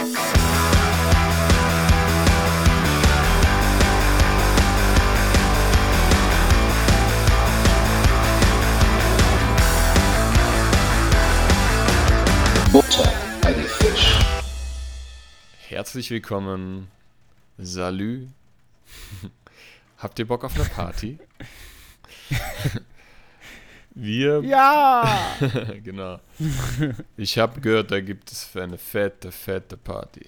Butter bei die Fisch. Herzlich willkommen. Salü. Habt ihr Bock auf eine Party? Wir. Ja! genau. Ich habe gehört, da gibt es eine fette, fette Party.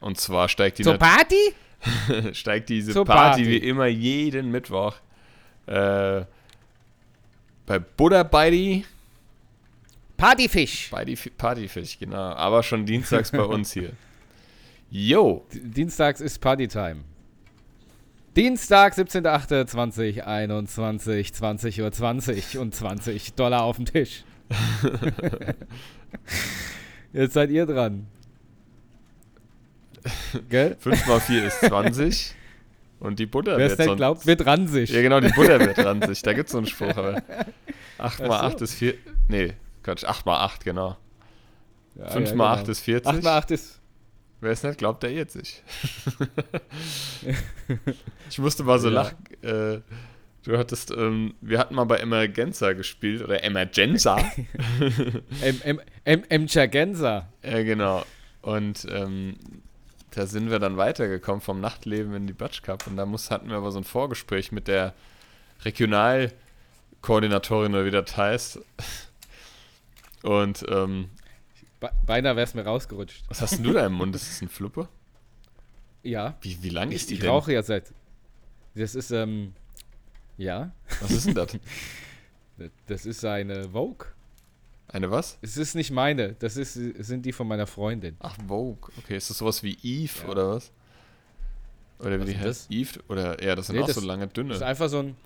Und zwar steigt die Zur Party? steigt diese Party, Party. wie immer jeden Mittwoch äh, bei Buddha die Partyfisch. Partyfisch, genau. Aber schon dienstags bei uns hier. Yo, D- Dienstags ist Partytime. Dienstag, 17.08.2021, 20 Uhr 20 und 20 Dollar auf dem Tisch. Jetzt seid ihr dran. Gell? 5 mal 4 ist 20. Und die Butter Wer wird sonst... glaubt, wird ran sich. Ja, genau, die Butter wird 20. Da gibt es so einen Spruch, aber 8 mal Ach so. 8 ist 4... Nee, Quatsch, 8 mal 8, genau. Ja, 5 ja, mal genau. 8 ist 40. 8 mal 8 ist. Wer es nicht glaubt, der irrt sich. ich musste mal so Ja. lachen. Äh, du hattest... Ähm, wir hatten mal bei Emergenza gespielt, oder Emergenza. Chagenza. Ja, genau. Und ähm, da sind wir dann weitergekommen vom Nachtleben in die Batsch Cup und da muss, hatten wir aber so ein Vorgespräch mit der Regionalkoordinatorin oder wie das heißt. Und ähm, Be beinahe wär's mir rausgerutscht. was hast denn du da im Mund? Ist das ein Fluppe? Ja. Wie, wie lang ist Ich, die ich denn? rauche ja seit. Das ist, ähm. Ja. Was ist denn das? Das ist eine Vogue. Eine was? Es ist nicht meine, das ist, sind die von meiner Freundin. Ach, Vogue. Okay, ist das sowas wie Eve Ja. oder was? Oder wie Was die heißt? Eve? Oder ja, das sind Nee, auch das- so lange Das ist dünne. einfach so ein,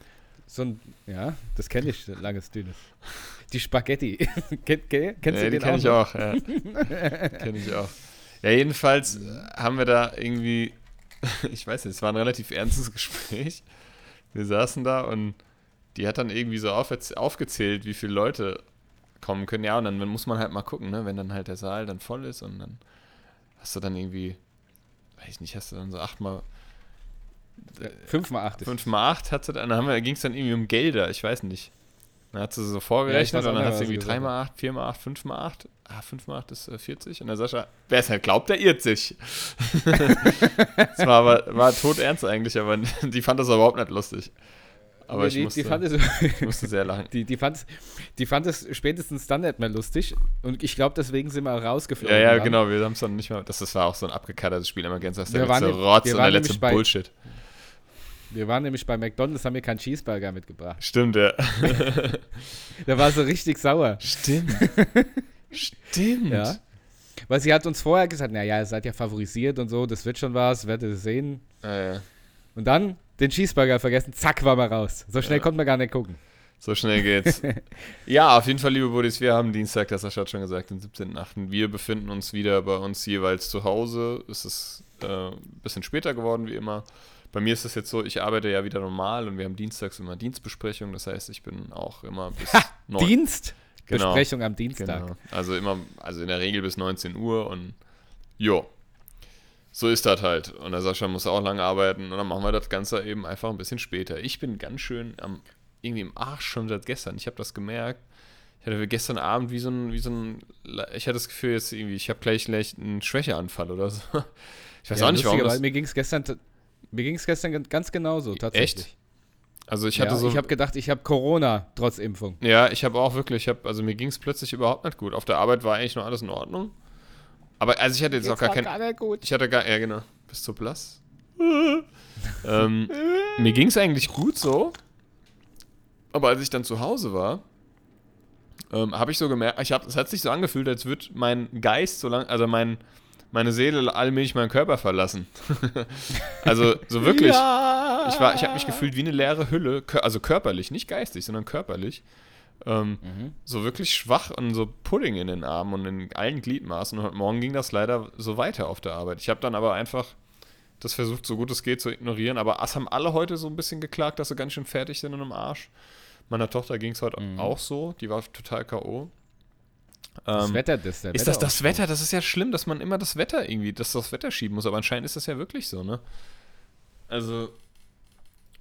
so ein, ja, das kenne ich, langes, dünnes. Die Spaghetti. Ken, ken, kennst Ja, du die den kenne ich noch? auch, ja. kenne ich auch. Ja, jedenfalls äh, haben wir da irgendwie, ich weiß nicht, es war ein relativ ernstes Gespräch. Wir saßen da und die hat dann irgendwie so auf, aufgezählt, wie viele Leute kommen können. Ja, und dann muss man halt mal gucken, ne, wenn dann halt der Saal dann voll ist und dann hast du dann irgendwie, weiß ich nicht, hast du dann so achtmal, Fünfmal acht ist. fünf mal acht hat sie dann, dann ging es dann irgendwie um Gelder, ich weiß nicht. Dann hat sie so vorgerechnet weiß und dann hat sie irgendwie gesagt 3 mal 8, 4 mal 8, 5 mal 8. Ah, 5 mal 8 ist äh, 40. Und der Sascha, wer es halt glaubt, der irrt sich. das war aber war todernst eigentlich, aber die fand das überhaupt nicht lustig. Aber Nee, ich, die, musste, die, fand es, ich musste sehr lachen. die, die, fand, die fand es spätestens dann nicht mehr lustig. Und ich glaube, deswegen sind wir rausgeflogen. Ja, ja, genau, wir haben es dann nicht mehr, das, das war auch so ein abgekattertes Spiel, immer ganz, das der ne- Rotz und der letzte nämlich bei- Bullshit. Wir waren nämlich bei McDonalds, haben mir keinen Cheeseburger mitgebracht. Stimmt, ja. Der war so richtig sauer. Stimmt. Stimmt. Ja. Weil sie hat uns vorher gesagt, naja, ihr seid ja favorisiert und so, das wird schon was, werdet ihr sehen. Ja, ja. Und dann den Cheeseburger vergessen, zack, war man raus. So schnell Ja. konnte man gar nicht gucken. So schnell geht's. ja, auf jeden Fall, liebe Buddies, wir haben Dienstag, das Sascha hat schon gesagt, den 17.8. Wir befinden uns wieder bei uns jeweils zu Hause. Es ist äh, ein bisschen später geworden, wie immer. Bei mir ist es jetzt so, ich arbeite ja wieder normal und wir haben dienstags immer Dienstbesprechung. Das heißt, ich bin auch immer bis neun- Dienst? Genau. Besprechung am Dienstag. Genau. Also immer, also in der Regel bis 19 Uhr und jo. So ist das halt. Und der Sascha muss auch lange arbeiten und dann machen wir das Ganze eben einfach ein bisschen später. Ich bin ganz schön am, irgendwie im Arsch schon seit gestern. Ich habe das gemerkt. Ich hatte gestern Abend wie so ein, wie so ein, ich hatte das Gefühl jetzt irgendwie, ich habe gleich, gleich einen Schwächeanfall oder so. Ich weiß Ja, auch nicht, warum. Das, mir ging es gestern, mir ging's gestern gan- ganz genauso, tatsächlich. also ich Ja, hatte so, ich habe gedacht, ich habe Corona trotz Impfung. Ja, ich habe auch wirklich, ich hab, also mir ging es plötzlich überhaupt nicht gut. Auf der Arbeit war eigentlich noch alles in Ordnung. Aber also ich hatte jetzt, auch gar kein. gut. Ich hatte gar, ja genau, bis zu blass. ähm, mir ging es eigentlich gut so. Aber als ich dann zu Hause war, ähm, habe ich so gemerkt, ich hab, es hat sich so angefühlt, als würde mein Geist so lang, also mein, meine Seele allmählich meinen Körper verlassen. also so wirklich. Ja. Ich, war, ich habe mich gefühlt wie eine leere Hülle, also körperlich, nicht geistig, sondern körperlich. Ähm, Mhm. So wirklich schwach und so Pudding in den Armen und in allen Gliedmaßen. Und heute Morgen ging das leider so weiter auf der Arbeit. Ich habe dann aber einfach das versucht, so gut es geht, zu ignorieren. Aber es haben alle heute so ein bisschen geklagt, dass sie ganz schön fertig sind und im Arsch. Meiner Tochter ging es heute Mhm. auch so. Die war total K.O. Das Ähm, Wetter, das der ist das das. Wetter? Das ist ja schlimm, dass man immer das Wetter irgendwie, dass das Wetter schieben muss. Aber anscheinend ist das ja wirklich so, ne? Also,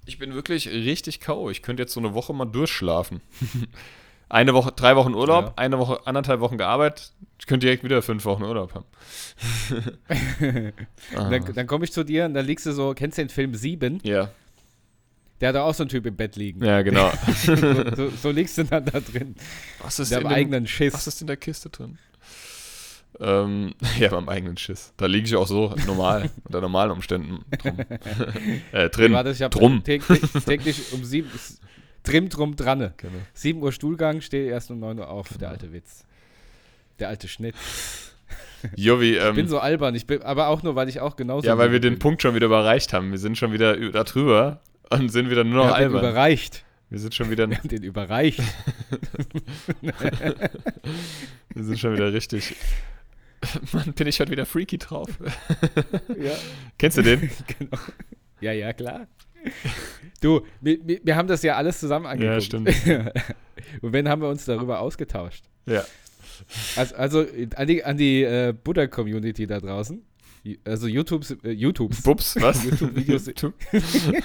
ich bin wirklich richtig K.O. Ich könnte jetzt so eine Woche mal durchschlafen. eine Woche, drei Wochen Urlaub, Ja. eine Woche, anderthalb Wochen gearbeitet. Ich könnte direkt wieder fünf Wochen Urlaub haben. Ah. Dann, dann komme ich zu dir und dann liegst du so, kennst du den Film Sieben? ja, Der hat auch so einen Typ im Bett liegen. ja, genau. So, so, so liegst du dann da drin. Was ist, in dem, eigenen Schiss. was ist in der Kiste drin? Ähm, ja, beim eigenen Schiss. Da liege ich auch so normal, unter normalen Umständen drum. äh, drin. Warte, ich drum. Täglich, täglich um sieben, trim drum dranne. Genau. 7 Uhr Stuhlgang, stehe erst um 9 Uhr auf. Der alte Witz. Der alte Schnitt. Jovi, Ich ähm, bin so albern, ich bin, aber auch nur, weil ich auch genauso. ja, weil wir bin. den Punkt schon wieder überreicht haben. Wir sind schon wieder ü- da drüber und sind wieder nur Wir noch haben den albern. überreicht. Wir sind schon wieder, Wir haben den überreicht. wir sind schon wieder richtig. Mann, bin ich heute wieder freaky drauf. ja, Kennst du den? genau. Ja, ja, klar. Du, wir, wir, wir haben das ja alles zusammen angeguckt. Ja, stimmt. Und wenn haben wir uns darüber ausgetauscht? Ja. Also, also an die, an die äh, Buddha-Community da draußen. Also YouTubes, äh, YouTubes. Bups, was? YouTube-Videos- YouTube.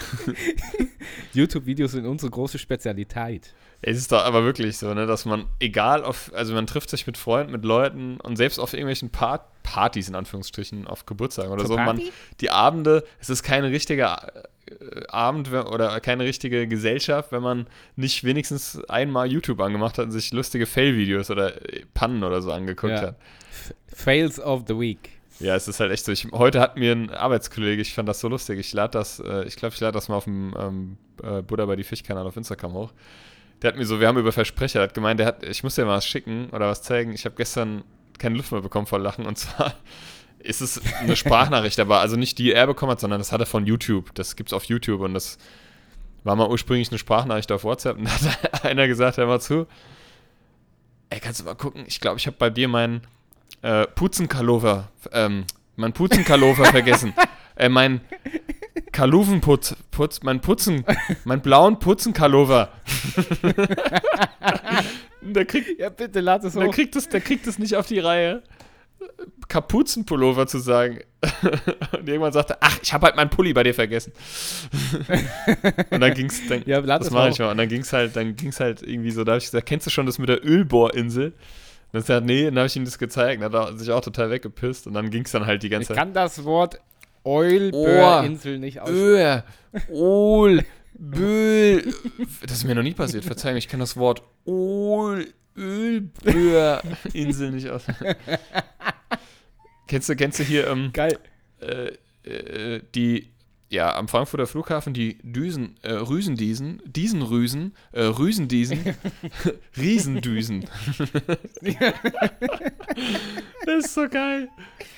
YouTube-Videos sind unsere große Spezialität. Es ist doch aber wirklich so, ne, dass man, egal auf, also man trifft sich mit Freunden, mit Leuten und selbst auf irgendwelchen Part Partys in Anführungsstrichen, auf Geburtstagen oder Zur so, man, Party? die Abende, es ist kein richtiger äh, Abend oder keine richtige Gesellschaft, wenn man nicht wenigstens einmal YouTube angemacht hat und sich lustige Fail-Videos oder äh, Pannen oder so angeguckt Ja. hat. Fails of the Week. Ja, es ist halt echt so. Ich, heute hat mir ein Arbeitskollege, ich fand das so lustig, ich lade das, äh, ich glaube, ich lade das mal auf dem ähm, äh, Buddha bei die Fisch-Kanal auf Instagram hoch. Der hat mir so, wir haben über Versprecher, hat gemeint, der hat, ich muss dir mal was schicken oder was zeigen. Ich habe gestern keine Luft mehr bekommen vor Lachen und zwar ist es eine Sprachnachricht, aber also nicht die er bekommen hat, sondern das hat er von YouTube. Das gibt's auf YouTube und das war mal ursprünglich eine Sprachnachricht auf WhatsApp und da hat einer gesagt, hör mal zu, ey, kannst du mal gucken, ich glaube, ich habe bei dir meinen äh, Putzenkalover, ähm, mein Putzenkalover vergessen. Äh, mein Kaluvenputz, Putz, mein Putzen, mein blauen Putzenkalover. der kriegt, Ja, bitte, lad es der hoch. kriegt es, der kriegt es nicht auf die Reihe. Kapuzenpullover zu sagen. Und irgendwann sagte, ach, ich habe halt meinen Pulli bei dir vergessen. und dann ging's, dann, Ja, das es mache ich mal. Und dann ging's halt, dann ging's halt irgendwie so, da habe ich gesagt, kennst du schon das mit der Ölbohrinsel? Dann sagt er, nee, dann habe ich ihm das gezeigt. Dann hat er sich auch total weggepisst. Und dann ging's dann halt die Ich ganze Zeit. kann das Wort Eulböhr-Insel nicht aussprechen. Öl, Ol, Böhl. Das ist mir noch nie passiert. Verzeih mir, ich kann das Wort Ol, Ölböhr-Insel nicht aus. kennst du, kennst du hier ähm, Geil. äh, äh, die, ja, am Frankfurter Flughafen die Düsen, äh, Rüsendiesen, Diesenrüsen, äh, Rüsendiesen, Riesendüsen. das ist so geil.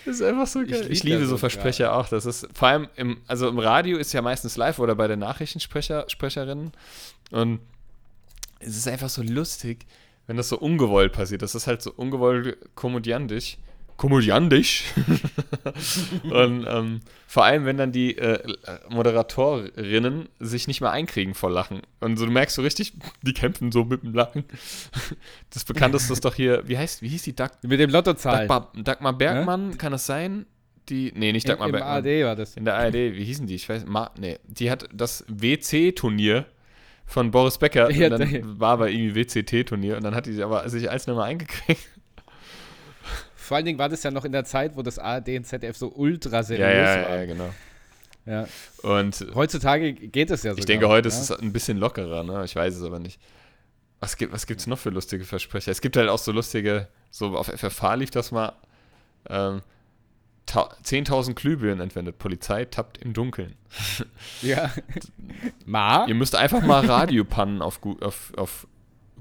Das ist einfach so geil. Ich, lieb liebe so so Versprecher auch. Das ist vor allem im, also im Radio ist ja meistens live oder bei den Nachrichtensprecher, Sprecherinnen. Und es ist einfach so lustig, wenn das so ungewollt passiert. Das ist halt so ungewollt komödiantisch. Komödiantisch. und ähm, vor allem, wenn dann die äh, Moderatorinnen sich nicht mehr einkriegen vor Lachen. Und so, du merkst so richtig, die kämpfen so mit dem Lachen. Das bekannteste ist doch hier, wie heißt, wie hieß die Dag Mit dem Lottozahlen. Dagmar, Dagmar Bergmann, kann das sein? Die, nee, nicht Dagmar Im Bergmann. ARD war das. In der ARD, wie hießen die? Ich weiß, Ma, nee, die hat das WC-Turnier von Boris Becker, Ja, und dann da- war aber irgendwie WCT-Turnier und dann hat die sich aber sich als nochmal eingekriegt. Vor allen Dingen war das ja noch in der Zeit, wo das ARD und ZDF so ultra seriös Ja, ja, war. ja, genau. Ja. Und Heutzutage geht es ja so. ich denke, heute ist es ein bisschen lockerer, ne? Ich weiß es aber nicht. Was gibt was gibt's noch für lustige Versprecher? Es gibt halt auch so lustige, so auf FFH lief das mal, ähm, ta- 10.000 Glühbirnen entwendet. Polizei tappt im Dunkeln. Ja. Ma? Ihr müsst einfach mal Radiopannen auf, auf, auf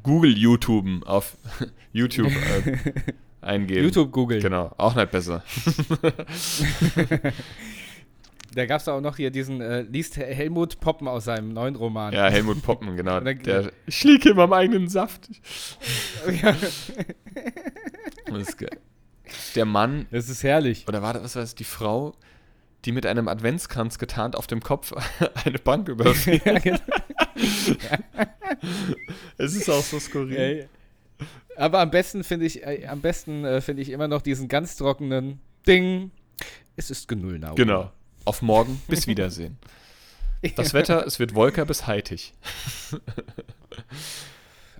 Google YouTuben, auf YouTube äh, eingeben. YouTube googeln. Genau, auch nicht besser. Da gab es auch noch hier diesen, äh, liest Helmut Poppen aus seinem neuen Roman. Ja, Helmut Poppen, genau. Dann- Der, ich liege immer am eigenen Saft. Ja. Der Mann, Das ist herrlich. oder war das, was war das, die Frau, die mit einem Adventskranz getarnt auf dem Kopf eine Bank überfiel. ja, genau. es ist auch so skurril. Ey. Aber am besten finde ich, äh, am besten äh, finde ich immer noch diesen ganz trockenen Ding. Es ist genullnau. Genau. Auf morgen. Bis Wiedersehen. Das Wetter, es wird wolker bis heitig.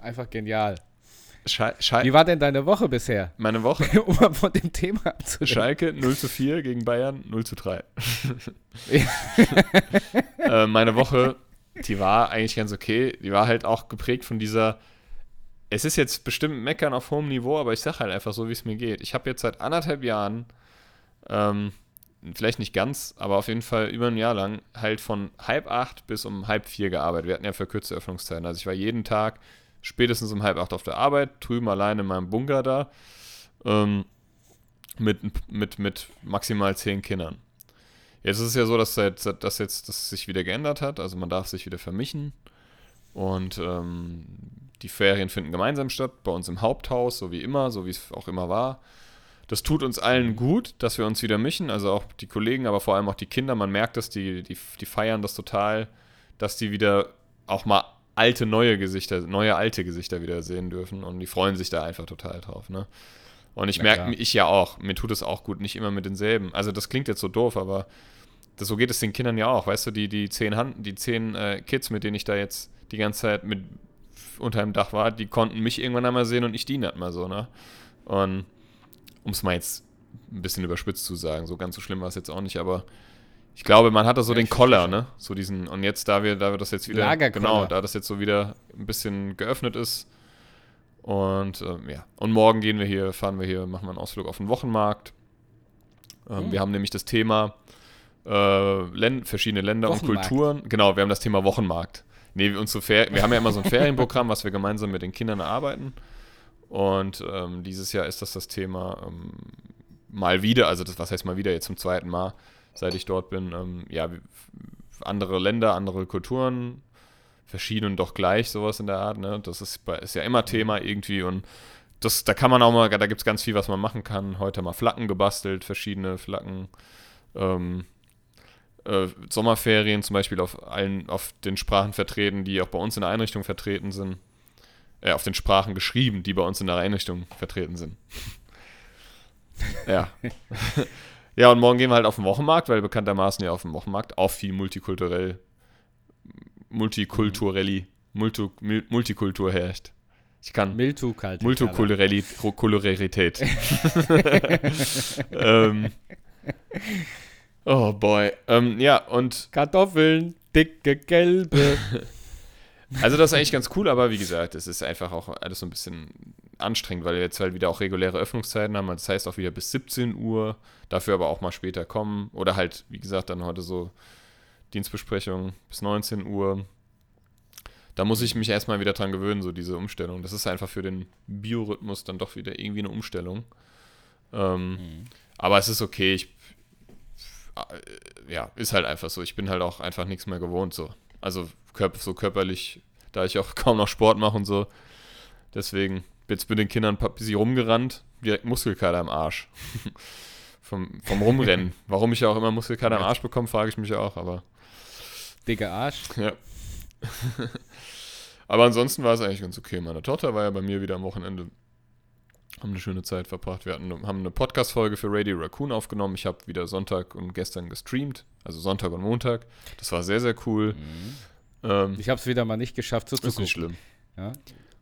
Einfach genial. Schal Schal Wie war denn deine Woche bisher? meine Woche. um mal von dem Thema abzulenken. Schalke 0 zu 4 gegen Bayern 0 zu 3. äh, meine Woche, die war eigentlich ganz okay. Die war halt auch geprägt von dieser. Es ist jetzt bestimmt Meckern auf hohem Niveau, aber ich sage halt einfach so, wie es mir geht. Ich habe jetzt seit anderthalb Jahren, ähm, vielleicht nicht ganz, aber auf jeden Fall über ein Jahr lang, halt von halb acht bis um halb vier gearbeitet. Wir hatten ja verkürzte Öffnungszeiten. Also ich war jeden Tag spätestens um halb acht auf der Arbeit, drüben allein in meinem Bunker da, ähm, mit, mit, mit maximal zehn Kindern. Jetzt ist es ja so, dass seit, dass jetzt das sich wieder geändert hat, also man darf sich wieder vermischen und ähm, die Ferien finden gemeinsam statt, bei uns im Haupthaus, so wie immer, so wie es auch immer war. Das tut uns allen gut, dass wir uns wieder mischen, also auch die Kollegen, aber vor allem auch die Kinder. Man merkt das, die, die, die feiern das total, dass die wieder auch mal alte, neue Gesichter, neue, alte Gesichter wieder sehen dürfen und die freuen sich da einfach total drauf, ne? Und ich merke, ich ja auch, mir tut es auch gut, nicht immer mit denselben. Also das klingt jetzt so doof, aber das, so geht es den Kindern ja auch, weißt du, die, die zehn, Hand, die zehn äh, Kids, mit denen ich da jetzt die ganze Zeit mit unter dem Dach war, die konnten mich irgendwann einmal sehen und ich die nicht mal so, ne? Und um es mal jetzt ein bisschen überspitzt zu sagen, so ganz so schlimm war es jetzt auch nicht, aber ich glaube, man hatte so Ja, den Koller, ne? So diesen, und jetzt, da wir, da wir das jetzt wieder, genau, da das jetzt so wieder ein bisschen geöffnet ist und ähm, ja, und morgen gehen wir hier, fahren wir hier, machen wir einen Ausflug auf den Wochenmarkt. Ähm, Hm. Wir haben nämlich das Thema äh, Län verschiedene Länder und. Kulturen. Genau, wir haben das Thema Wochenmarkt. Nee, unsere Fer wir haben ja immer so ein Ferienprogramm, was wir gemeinsam mit den Kindern erarbeiten. Und ähm, dieses Jahr ist das das Thema ähm, mal wieder, also das, was heißt mal wieder, jetzt zum zweiten Mal, seit ich dort bin, ähm, ja, andere Länder, andere Kulturen, verschieden und doch gleich, sowas in der Art, ne? Das ist, ist ja immer Thema irgendwie und das, da kann man auch mal, da gibt es ganz viel, was man machen kann. Heute mal Flaggen gebastelt, verschiedene Flaggen. Ähm, äh, Sommerferien zum Beispiel auf allen, auf den Sprachen vertreten, die auch bei uns in der Einrichtung vertreten sind. Äh, auf den Sprachen geschrieben, die bei uns in der Einrichtung vertreten sind. ja. ja, und morgen gehen wir halt auf den Wochenmarkt, weil bekanntermaßen ja auf dem Wochenmarkt auch viel multikulturell, multikulturelli, Multu, Mul- Multikultur herrscht. Ich kann kalt. Multikulturalität. ähm, oh boy. Ähm, ja, und Kartoffeln, dicke gelbe. also das ist eigentlich ganz cool, aber wie gesagt, es ist einfach auch alles so ein bisschen anstrengend, weil wir jetzt halt wieder auch reguläre Öffnungszeiten haben. Das heißt auch wieder bis 17 Uhr, dafür aber auch mal später kommen. Oder halt, wie gesagt, dann heute so Dienstbesprechung bis 19 Uhr. Da muss ich mich erstmal wieder dran gewöhnen, so diese Umstellung. Das ist einfach für den Biorhythmus dann doch wieder irgendwie eine Umstellung. Ähm, Mhm. aber es ist okay. Ich, ja, ist halt einfach so. Ich bin halt auch einfach nichts mehr gewohnt so. Also so körperlich, da ich auch kaum noch Sport mache und so. Deswegen jetzt mit den Kindern ein bisschen rumgerannt, direkt Muskelkater am Arsch. vom, vom Rumrennen. Warum ich ja auch immer Muskelkater am Arsch bekomme, frage ich mich auch, aber Dicker Arsch. ja. aber ansonsten war es eigentlich ganz okay. Meine Tochter war ja bei mir wieder am Wochenende. Haben eine schöne Zeit verbracht. Wir hatten, haben eine Podcast-Folge für Radio Raccoon aufgenommen. Ich habe wieder Sonntag und gestern gestreamt. Also Sonntag und Montag. Das war sehr, sehr cool. Ähm, Ich habe es wieder mal nicht geschafft ist nicht zuzugucken. schlimm. Ja.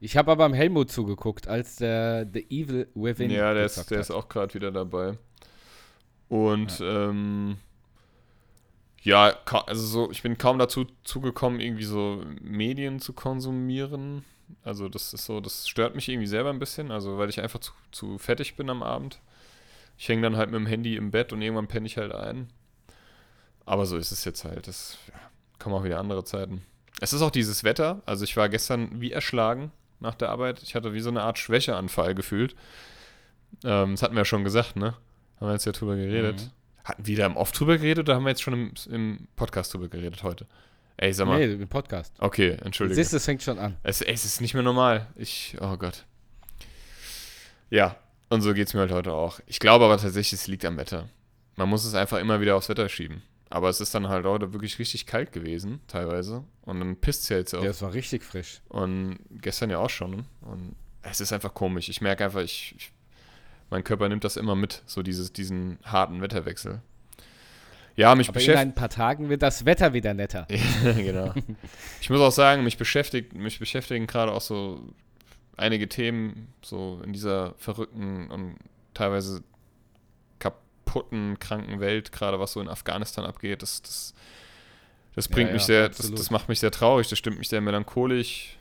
Ich habe aber am Helmut zugeguckt, als der The Evil Within Ja, der ist, der ist auch gerade wieder dabei. Und ähm, ja, also so, ich bin kaum dazu zugekommen, irgendwie so Medien zu konsumieren. Also das ist so, das stört mich irgendwie selber ein bisschen, also weil ich einfach zu, zu fettig bin am Abend. Ich hänge dann halt mit dem Handy im Bett und irgendwann penne ich halt ein. Aber so ist es jetzt halt. Das ja, kommen auch wieder andere Zeiten. Es ist auch dieses Wetter. Also ich war gestern wie erschlagen nach der Arbeit. Ich hatte wie so eine Art Schwächeanfall gefühlt. Ähm, das hatten wir ja schon gesagt, ne? Haben wir jetzt ja drüber geredet. Mhm. Hatten wir da im Off drüber geredet oder haben wir jetzt schon im, im Podcast drüber geredet heute? Ey, sag mal. Nee, im Podcast. Okay, entschuldige. siehst, es fängt schon an. Es, ey, es ist nicht mehr normal. Ich, oh Gott. Ja, und so geht es mir halt heute auch. Ich glaube aber tatsächlich, es liegt am Wetter. Man muss es einfach immer wieder aufs Wetter schieben. Aber es ist dann halt heute wirklich richtig kalt gewesen, teilweise. Und dann pisst es ja jetzt auch. Ja, es war richtig frisch. Und gestern ja auch schon. Und es ist einfach komisch. Ich merke einfach, ich, ich, mein Körper nimmt das immer mit, so dieses, diesen harten Wetterwechsel. Ja, mich Aber in ein paar Tagen wird das Wetter wieder netter. ja, genau. Ich muss auch sagen, mich beschäftigt, mich beschäftigen gerade auch so einige Themen, so in dieser verrückten und teilweise kaputten, kranken Welt, gerade was so in Afghanistan abgeht. Das, das, das bringt ja, mich sehr, das, das macht mich sehr traurig, das stimmt mich sehr melancholisch.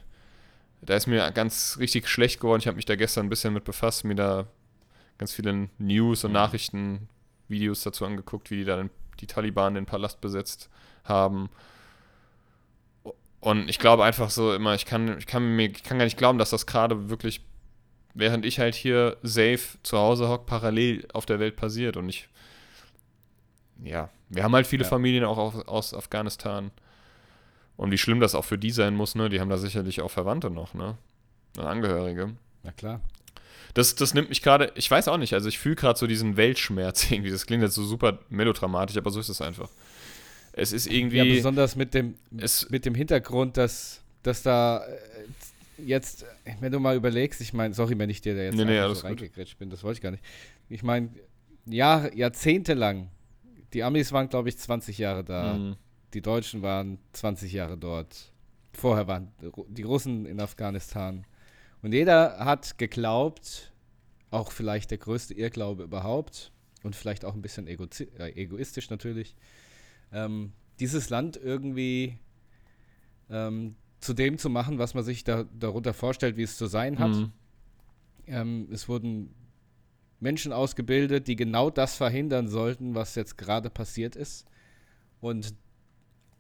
Da ist mir ganz richtig schlecht geworden. Ich habe mich da gestern ein bisschen mit befasst, mir da ganz viele News und mhm. Nachrichten, Videos dazu angeguckt, wie die da die Taliban den Palast besetzt haben. Und ich glaube einfach so immer, ich kann, ich kann mir, ich kann gar nicht glauben, dass das gerade wirklich, während ich halt hier safe zu Hause hock, parallel auf der Welt passiert. Und ich, ja, wir haben halt viele ja. Familien auch aus, aus Afghanistan. Und wie schlimm das auch für die sein muss, ne? Die haben da sicherlich auch Verwandte noch, ne? Angehörige. Na klar. Das, das nimmt mich gerade, ich weiß auch nicht, also ich fühle gerade so diesen Weltschmerz irgendwie. Das klingt jetzt so super melodramatisch, aber so ist es einfach. Es ist irgendwie. Ja, besonders mit dem, es, mit dem Hintergrund, dass, dass da äh, jetzt, wenn du mal überlegst, ich meine, sorry, wenn ich dir da jetzt nee, nee, so reingegritscht bin, das wollte ich gar nicht. Ich meine, Jahr, jahrzehntelang, die Amis waren, glaube ich, 20 Jahre da. Mhm. Die Deutschen waren 20 Jahre dort. Vorher waren die Russen in Afghanistan. Und jeder hat geglaubt, auch vielleicht der größte Irrglaube überhaupt und vielleicht auch ein bisschen äh, egoistisch natürlich, ähm, dieses Land irgendwie ähm, zu dem zu machen, was man sich da, darunter vorstellt, wie es zu sein hat. Mhm. Ähm, es wurden Menschen ausgebildet, die genau das verhindern sollten, was jetzt gerade passiert ist. Und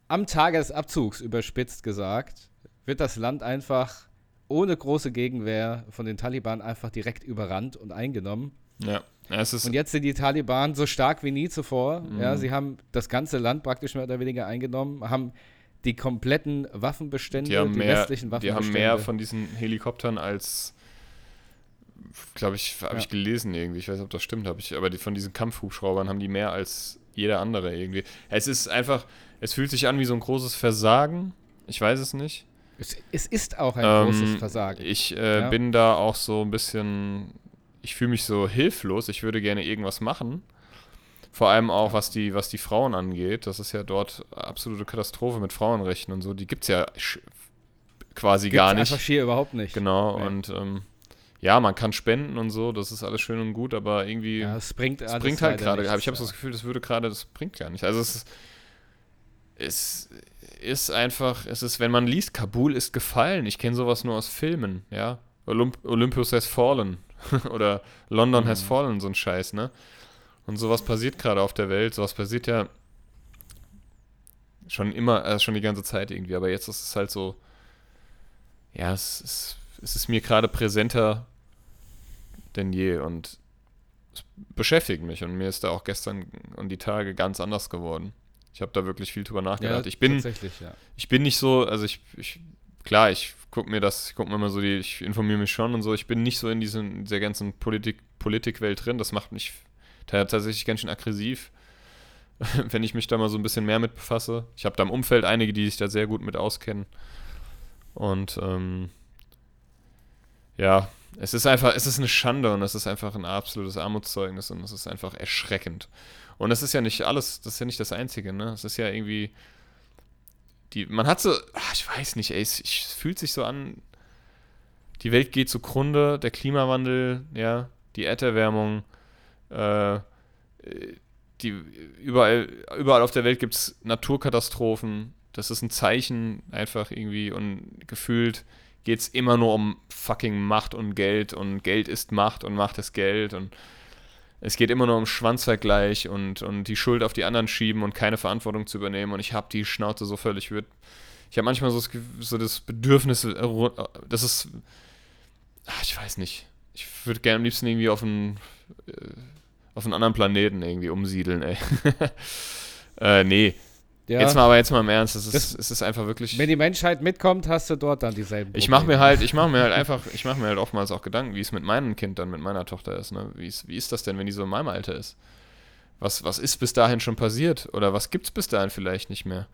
am Tage des Abzugs, überspitzt gesagt, wird das Land einfach ohne große Gegenwehr von den Taliban einfach direkt überrannt und eingenommen. Ja. Es ist und jetzt sind die Taliban so stark wie nie zuvor. Mhm. Ja, sie haben das ganze Land praktisch mehr oder weniger eingenommen, haben die kompletten Waffenbestände, die, haben die mehr, westlichen Waffenbestände. Die haben mehr von diesen Helikoptern als, glaube ich, habe ja. ich gelesen irgendwie. Ich weiß nicht, ob das stimmt, habe ich. Aber die, von diesen Kampfhubschraubern haben die mehr als jeder andere irgendwie. Es ist einfach, es fühlt sich an wie so ein großes Versagen. Ich weiß es nicht. Es, es ist auch ein ähm, großes Versagen. Ich äh, ja. bin da auch so ein bisschen ich fühle mich so hilflos, ich würde gerne irgendwas machen. Vor allem auch, was die, was die Frauen angeht. Das ist ja dort absolute Katastrophe mit Frauenrechten und so. Die gibt es ja quasi gibt's gar nicht. Einfach schier überhaupt nicht. Genau, nee. und ähm, ja, man kann spenden und so, das ist alles schön und gut, aber irgendwie. Ja, es bringt, es bringt halt gerade. Ich habe so das Gefühl, das würde gerade, das bringt gar nicht. Also es ist, es ist einfach, es ist, wenn man liest, Kabul ist gefallen. Ich kenne sowas nur aus Filmen, ja. Olymp Olympus has fallen. Oder London mhm. has fallen, so ein Scheiß, ne? Und sowas passiert gerade auf der Welt. Sowas passiert ja schon immer, also schon die ganze Zeit irgendwie. Aber jetzt ist es halt so, ja, es ist, es ist mir gerade präsenter denn je. Und es beschäftigt mich. Und mir ist da auch gestern und die Tage ganz anders geworden. Ich habe da wirklich viel drüber nachgedacht. Ja, ich bin, ja. ich bin nicht so, also ich, ich klar, ich gucke mir das, ich gucke mir mal so die, ich informiere mich schon und so. Ich bin nicht so in diesen, dieser ganzen Politik, Politikwelt drin. Das macht mich tatsächlich ganz schön aggressiv, wenn ich mich da mal so ein bisschen mehr mit befasse. Ich habe da im Umfeld einige, die sich da sehr gut mit auskennen. Und ähm, ja, es ist einfach, es ist eine Schande und es ist einfach ein absolutes Armutszeugnis und es ist einfach erschreckend. Und das ist ja nicht alles, das ist ja nicht das Einzige, ne? Es ist ja irgendwie, die, man hat so, ach, ich weiß nicht, ey, es, es, fühlt sich so an, die Welt geht zugrunde, der Klimawandel, ja, die Erderwärmung, äh, die, überall, überall auf der Welt gibt es Naturkatastrophen, das ist ein Zeichen einfach irgendwie und gefühlt geht es immer nur um fucking Macht und Geld und Geld ist Macht und Macht ist Geld und es geht immer nur um Schwanzvergleich und, und die Schuld auf die anderen schieben und keine Verantwortung zu übernehmen. Und ich habe die Schnauze so völlig. Ich, ich habe manchmal so das, so das Bedürfnis, äh, das ist. Ach, ich weiß nicht. Ich würde gerne am liebsten irgendwie auf einen, äh, auf einen anderen Planeten irgendwie umsiedeln, ey. äh, nee, ja. Jetzt mal, aber jetzt mal im Ernst, es ist, es ist einfach wirklich. Wenn die Menschheit mitkommt, hast du dort dann dieselben. Probleme. Ich mache mir halt, ich mache mir halt einfach, ich mache mir halt oftmals auch Gedanken, wie es mit meinem Kind dann, mit meiner Tochter ist. Ne? Wie, ist wie ist das denn, wenn die so in meinem Alter ist? Was, was ist bis dahin schon passiert? Oder was gibt es bis dahin vielleicht nicht mehr?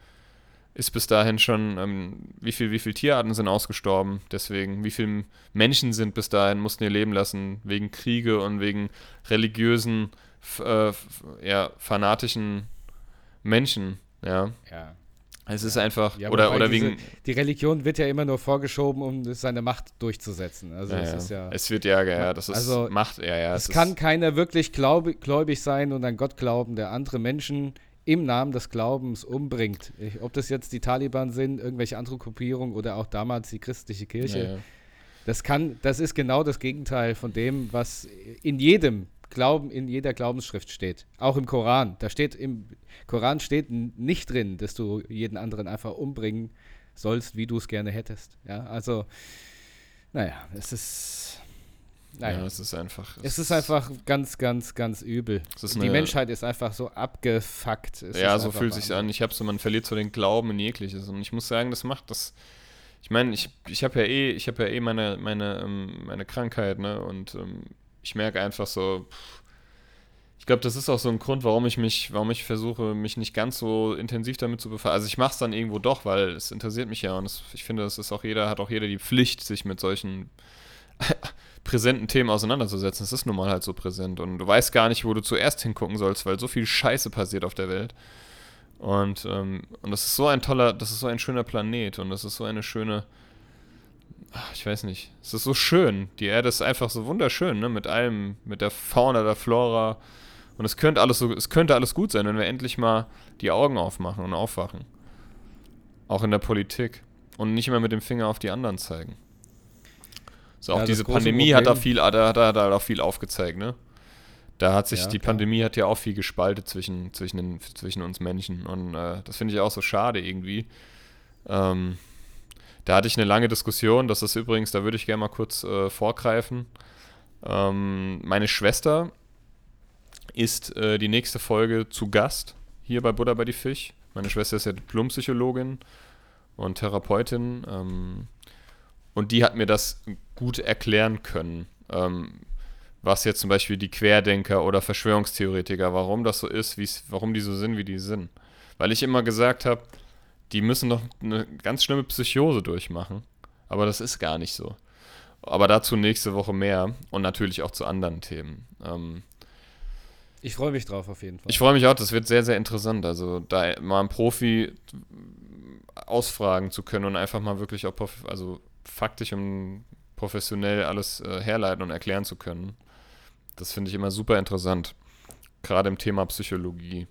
ist bis dahin schon, ähm, wie viele wie viel Tierarten sind ausgestorben, deswegen, wie viele Menschen sind bis dahin, mussten ihr Leben lassen, wegen Kriege und wegen religiösen, äh, ja, fanatischen Menschen, ja. Ja. Es ist einfach, Ja, oder, oder diese, wegen, Die Religion wird ja immer nur vorgeschoben, um seine Macht durchzusetzen. Also ja, es ja. ist ja. es wird ja, ja, das ist Also, Macht, ja, ja. es ist- kann keiner wirklich glaub, gläubig sein und an Gott glauben, der andere Menschen im Namen des Glaubens umbringt. Ich, ob das jetzt die Taliban sind, irgendwelche andere Gruppierungen oder auch damals die christliche Kirche. ja, ja. Das kann, das ist genau das Gegenteil von dem, was in jedem Glauben, in jeder Glaubensschrift steht. Auch im Koran. Da steht im Koran steht nicht drin, dass du jeden anderen einfach umbringen sollst, wie du es gerne hättest. Ja, also, naja, es ist. Naja. ja, es ist einfach. Es ist einfach ganz, ganz, ganz übel. Es Die Menschheit ist einfach so abgefuckt. Es ja, so fühlt sich an. Ich habe so, man verliert so den Glauben in jegliches. Und ich muss sagen, das macht das. Ich meine, ich, ich habe ja eh, ich habe ja eh meine, meine, ähm, meine Krankheit, ne? Und ähm, ich merke einfach so, ich glaube, das ist auch so ein Grund, warum ich mich, warum ich versuche, mich nicht ganz so intensiv damit zu befassen. Also ich mache es dann irgendwo doch, weil es interessiert mich ja und es, ich finde, das ist auch jeder, hat auch jeder die Pflicht, sich mit solchen präsenten Themen auseinanderzusetzen. Es ist nun mal halt so präsent und du weißt gar nicht, wo du zuerst hingucken sollst, weil so viel Scheiße passiert auf der Welt. Und, ähm, und das ist so ein toller, das ist so ein schöner Planet und das ist so eine schöne, ach, ich weiß nicht, es ist so schön. Die Erde ist einfach so wunderschön, ne? Mit allem, mit der Fauna, der Flora. Und es könnte alles so, es könnte alles gut sein, wenn wir endlich mal die Augen aufmachen und aufwachen. Auch in der Politik. Und nicht immer mit dem Finger auf die anderen zeigen. So, Ja, auch das diese Pandemie hat da viel, da hat, da hat da auch viel aufgezeigt, ne? Da hat sich Ja, die klar. Pandemie hat ja auch viel gespalten zwischen, zwischen, den, zwischen uns Menschen. Und äh, das finde ich auch so schade irgendwie. Ähm, da hatte ich eine lange Diskussion, das ist übrigens, da würde ich gerne mal kurz äh, vorgreifen. Ähm, meine Schwester ist äh, die nächste Folge zu Gast hier bei Buddha bei die Fisch. Meine Schwester ist ja Diplompsychologin und Therapeutin. Ähm, und die hat mir das gut erklären können, ähm, was jetzt zum Beispiel die Querdenker oder Verschwörungstheoretiker, warum das so ist, warum die so sind, wie die sind. Weil ich immer gesagt habe, die müssen doch eine ganz schlimme Psychose durchmachen. Aber das ist gar nicht so. Aber dazu nächste Woche mehr und natürlich auch zu anderen Themen. Ähm, Ich freue mich drauf auf jeden Fall. ich freue mich auch, das wird sehr, sehr interessant. Also da mal einen Profi ausfragen zu können und einfach mal wirklich auch also faktisch und professionell alles äh, herleiten und erklären zu können. Das finde ich immer super interessant. Gerade im Thema Psychologie.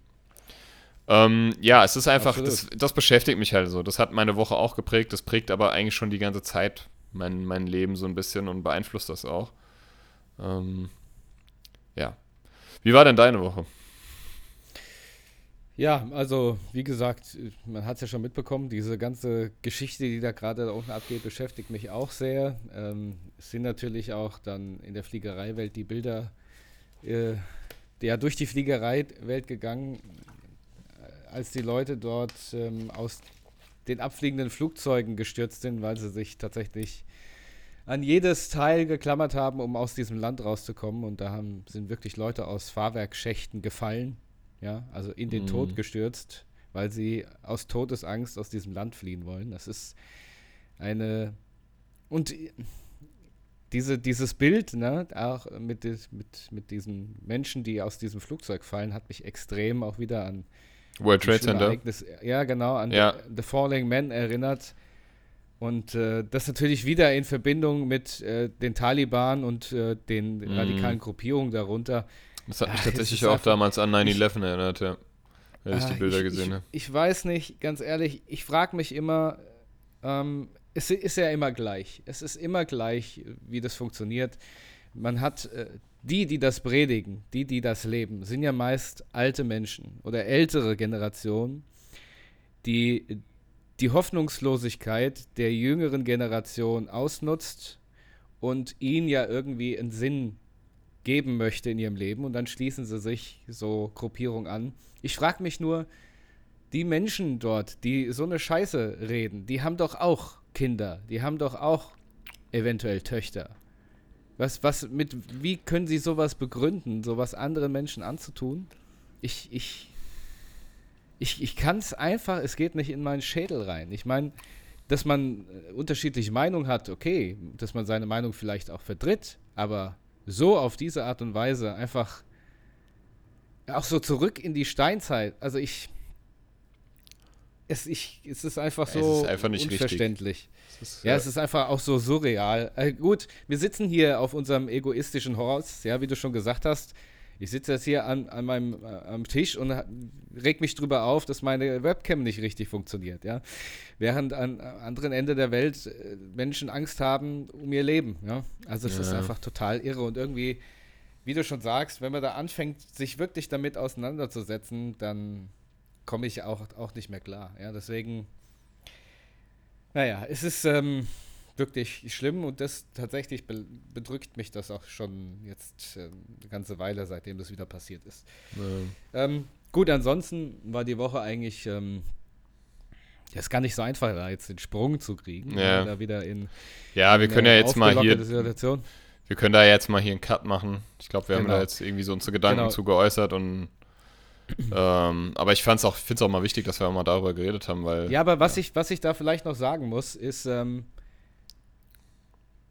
Ähm, ja, es ist einfach, das, das beschäftigt mich halt so. Das hat meine Woche auch geprägt. Das prägt aber eigentlich schon die ganze Zeit mein, mein Leben so ein bisschen und beeinflusst das auch. Ähm, ja. Wie war denn deine Woche? Ja, also wie gesagt, man hat es ja schon mitbekommen, diese ganze Geschichte, die da gerade da unten abgeht, beschäftigt mich auch sehr. Ähm, es sind natürlich auch dann in der Fliegereiwelt die Bilder äh, ja, durch die Fliegereiwelt gegangen, als die Leute dort ähm, aus den abfliegenden Flugzeugen gestürzt sind, weil sie sich tatsächlich an jedes Teil geklammert haben, um aus diesem Land rauszukommen. Und da haben, sind wirklich Leute aus Fahrwerkschächten gefallen, ja, also in den Mhm. Tod gestürzt, weil sie aus Todesangst aus diesem Land fliehen wollen. Das ist eine und diese, dieses Bild, ne, auch mit, mit, mit diesen Menschen, die aus diesem Flugzeug fallen, hat mich extrem auch wieder an World Trade Center. Ereignis, ja, genau, an Ja. The, Falling Man erinnert. Und äh, das natürlich wieder in Verbindung mit äh, den Taliban und äh, den Mhm. radikalen Gruppierungen darunter. Das hat mich Ah, tatsächlich auch damals an 9-11 erinnert, ja. Wenn ich die Ah, Bilder gesehen habe. Ich, ich weiß nicht, ganz ehrlich, ich frage mich immer, ähm, es ist ja immer gleich. Es ist immer gleich, wie das funktioniert. Man hat äh, die, die das predigen, die, die das leben, sind ja meist alte Menschen oder ältere Generationen, die die Hoffnungslosigkeit der jüngeren Generation ausnutzt und ihnen ja irgendwie einen Sinn geben möchte in ihrem Leben und dann schließen sie sich so Gruppierungen an. Ich frage mich nur, die Menschen dort, die so eine Scheiße reden, die haben doch auch Kinder, die haben doch auch eventuell Töchter. Was, was, mit, wie können sie sowas begründen, sowas anderen Menschen anzutun? Ich, ich, ich, ich kann es einfach, es geht nicht in meinen Schädel rein. Ich meine, dass man äh, unterschiedliche Meinungen hat, okay, dass man seine Meinung vielleicht auch vertritt, aber so auf diese Art und Weise einfach auch so zurück in die Steinzeit. Also ich, es, ich, es ist einfach so es ist einfach nicht unverständlich. Ist, ja, äh, es ist einfach auch so surreal. Äh, gut, wir sitzen hier auf unserem egoistischen Haus, ja, wie du schon gesagt hast. Ich sitze jetzt hier an, an meinem äh, am Tisch und reg mich drüber auf, dass meine Webcam nicht richtig funktioniert, ja. Während an, am anderen Ende der Welt äh, Menschen Angst haben um ihr Leben, ja. Also es ja. ist einfach total irre und irgendwie, wie du schon sagst, wenn man da anfängt, sich wirklich damit auseinanderzusetzen, dann komme ich auch, auch nicht mehr klar, ja. Deswegen, naja, es ist, ähm, wirklich schlimm und das tatsächlich be bedrückt mich das auch schon jetzt äh, eine ganze Weile, seitdem das wieder passiert ist. Ja. Ähm, gut, ansonsten war die Woche eigentlich ähm, ja, ist gar nicht so einfach, da jetzt den Sprung zu kriegen. Ja. Da wieder in, ja, wir können ja jetzt mal hier. Situation. Wir können da jetzt mal hier einen Cut machen. Ich glaube, wir genau. haben da jetzt irgendwie so unsere Gedanken genau. zu geäußert und ähm, aber ich fand's auch, finde es auch mal wichtig, dass wir auch mal darüber geredet haben, weil. Ja, aber was, ja. Ich, was ich da vielleicht noch sagen muss, ist, ähm,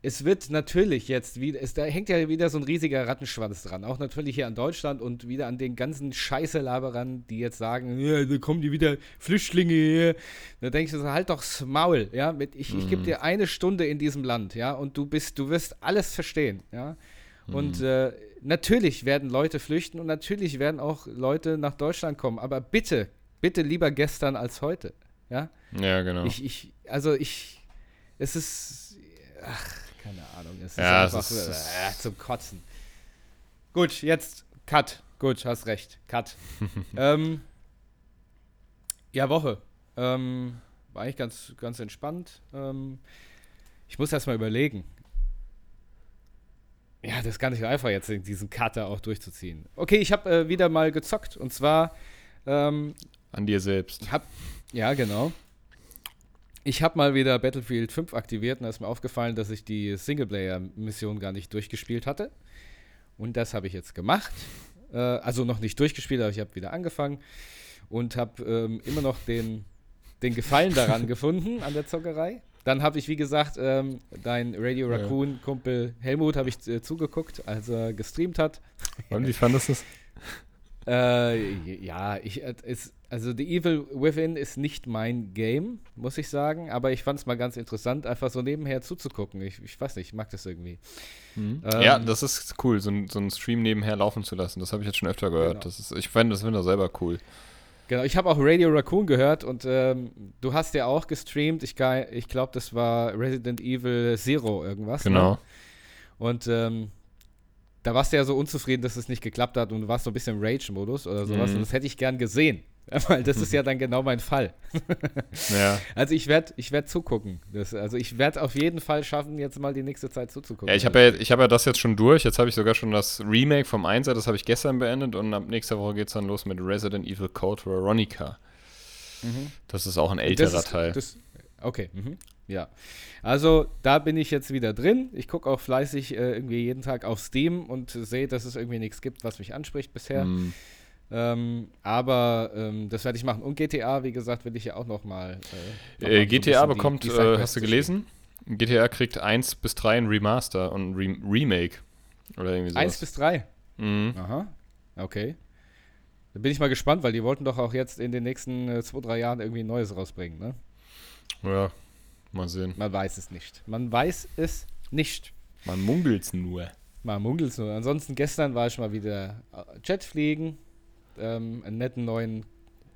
es wird natürlich jetzt wieder, es, da hängt ja wieder so ein riesiger Rattenschwanz dran. Auch natürlich hier an Deutschland und wieder an den ganzen Scheiße-Laberern, die jetzt sagen, ja, da kommen die wieder Flüchtlinge her. Da denke ich so, halt doch's Maul, ja. Mit, ich, mhm. ich gebe dir eine Stunde in diesem Land, ja, und du bist, du wirst alles verstehen, ja. Mhm. Und äh, natürlich werden Leute flüchten und natürlich werden auch Leute nach Deutschland kommen. Aber bitte, bitte lieber gestern als heute, ja. Ja, genau. Ich, ich, also ich, es ist, ach, keine Ahnung. Es ja, ist einfach ist, äh, zum Kotzen. Gut, jetzt Cut. Gut, hast recht. Cut. ähm, ja, Woche. Ähm, war eigentlich ganz, ganz entspannt. Ähm, ich muss erst mal überlegen. Ja, das ist gar nicht einfach, jetzt diesen Cutter auch durchzuziehen. Okay, ich habe äh, wieder mal gezockt und zwar. Ähm, An dir selbst. Hab, ja, genau. Ich habe mal wieder Battlefield 5 aktiviert und da ist mir aufgefallen, dass ich die Singleplayer-Mission gar nicht durchgespielt hatte. Und das habe ich jetzt gemacht. Äh, also noch nicht durchgespielt, aber ich habe wieder angefangen und habe ähm, immer noch den, den Gefallen daran gefunden, an der Zockerei. Dann habe ich, wie gesagt, ähm, dein Radio Raccoon-Kumpel Helmut habe ich äh, zugeguckt, als er gestreamt hat. Und wie fandest du es? Äh, ja, ich, äh, es, also The Evil Within ist nicht mein Game, muss ich sagen, aber ich fand es mal ganz interessant, einfach so nebenher zuzugucken. Ich, ich weiß nicht, ich mag das irgendwie. Mhm. Ähm, ja, das ist cool, so, so einen Stream nebenher laufen zu lassen. Das habe ich jetzt schon öfter gehört. Genau. Das ist, ich finde das finde selber cool. Genau, ich habe auch Radio Raccoon gehört und ähm, du hast ja auch gestreamt. Ich, ich glaube, das war Resident Evil Zero irgendwas. Ne? Genau. Ne? Und ähm, da warst du ja so unzufrieden, dass es nicht geklappt hat und du warst so ein bisschen im Rage-Modus oder sowas. Mhm. Und das hätte ich gern gesehen. Weil das ist ja dann genau mein Fall. ja. Also ich werde ich werd zugucken. Das, also ich werde auf jeden Fall schaffen, jetzt mal die nächste Zeit zuzugucken. Ja, ich habe ja, hab ja das jetzt schon durch. Jetzt habe ich sogar schon das Remake vom Einser, das habe ich gestern beendet und ab nächster Woche geht es dann los mit Resident Evil Code Veronica. Mhm. Das ist auch ein älterer ist, Teil. Das, okay, mhm. ja. Also da bin ich jetzt wieder drin. Ich gucke auch fleißig äh, irgendwie jeden Tag auf Steam und sehe, dass es irgendwie nichts gibt, was mich anspricht bisher. Mhm. Ähm, aber ähm, das werde ich machen. Und GTA, wie gesagt, will ich ja auch noch mal. Äh, noch äh, GTA so bekommt, die, die äh, hast du gelesen? GTA kriegt 1 bis 3 ein Remaster und ein Re Remake. Oder irgendwie sowas. 1 bis 3? Mhm. Aha. Okay. Da bin ich mal gespannt, weil die wollten doch auch jetzt in den nächsten äh, zwei, drei Jahren irgendwie ein Neues rausbringen, ne? Ja, mal sehen. Man weiß es nicht. Man weiß es nicht. Man munkelt es nur. Man munkelt es nur. Ansonsten gestern war ich mal wieder Jetfliegen ähm, einen netten neuen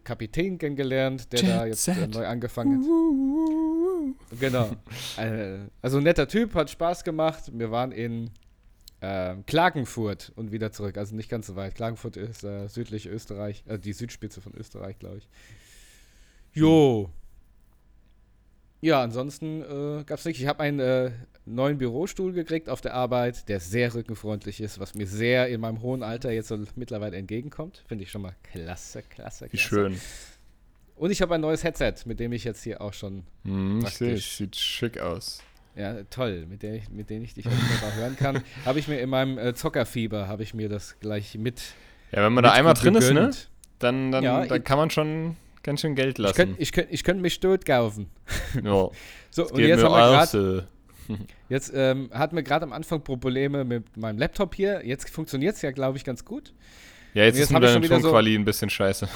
Kapitän kennengelernt, der Jet da jetzt äh, neu angefangen hat. genau. Äh, also ein netter Typ, hat Spaß gemacht. Wir waren in äh, Klagenfurt und wieder zurück. Also nicht ganz so weit. Klagenfurt ist äh, südlich Österreich, äh, die Südspitze von Österreich, glaube ich. Jo. Ja, ansonsten äh, gab es nichts. Ich habe einen äh, neuen Bürostuhl gekriegt auf der Arbeit, der sehr rückenfreundlich ist, was mir sehr in meinem hohen Alter jetzt so mittlerweile entgegenkommt. Finde ich schon mal klasse, klasse, klasse. Wie schön. Und ich habe ein neues Headset, mit dem ich jetzt hier auch schon. Mm, praktisch, sieht schick aus. Ja, toll, mit, der ich, mit dem ich dich auch hören kann. habe ich mir in meinem äh, Zockerfieber, habe ich mir das gleich mit. Ja, wenn man da einmal drin ist, ne? Dann, dann, ja, dann kann man schon ganz schön Geld lassen. Ich könnte ich könnt, ich könnt mich tot kaufen. ja. So, und jetzt haben wir gerade. Jetzt ähm, hatten wir gerade am Anfang Probleme mit meinem Laptop hier. Jetzt funktioniert es ja, glaube ich, ganz gut. Ja, jetzt, jetzt ist hab nur ich schon deine wieder so- ein bisschen scheiße.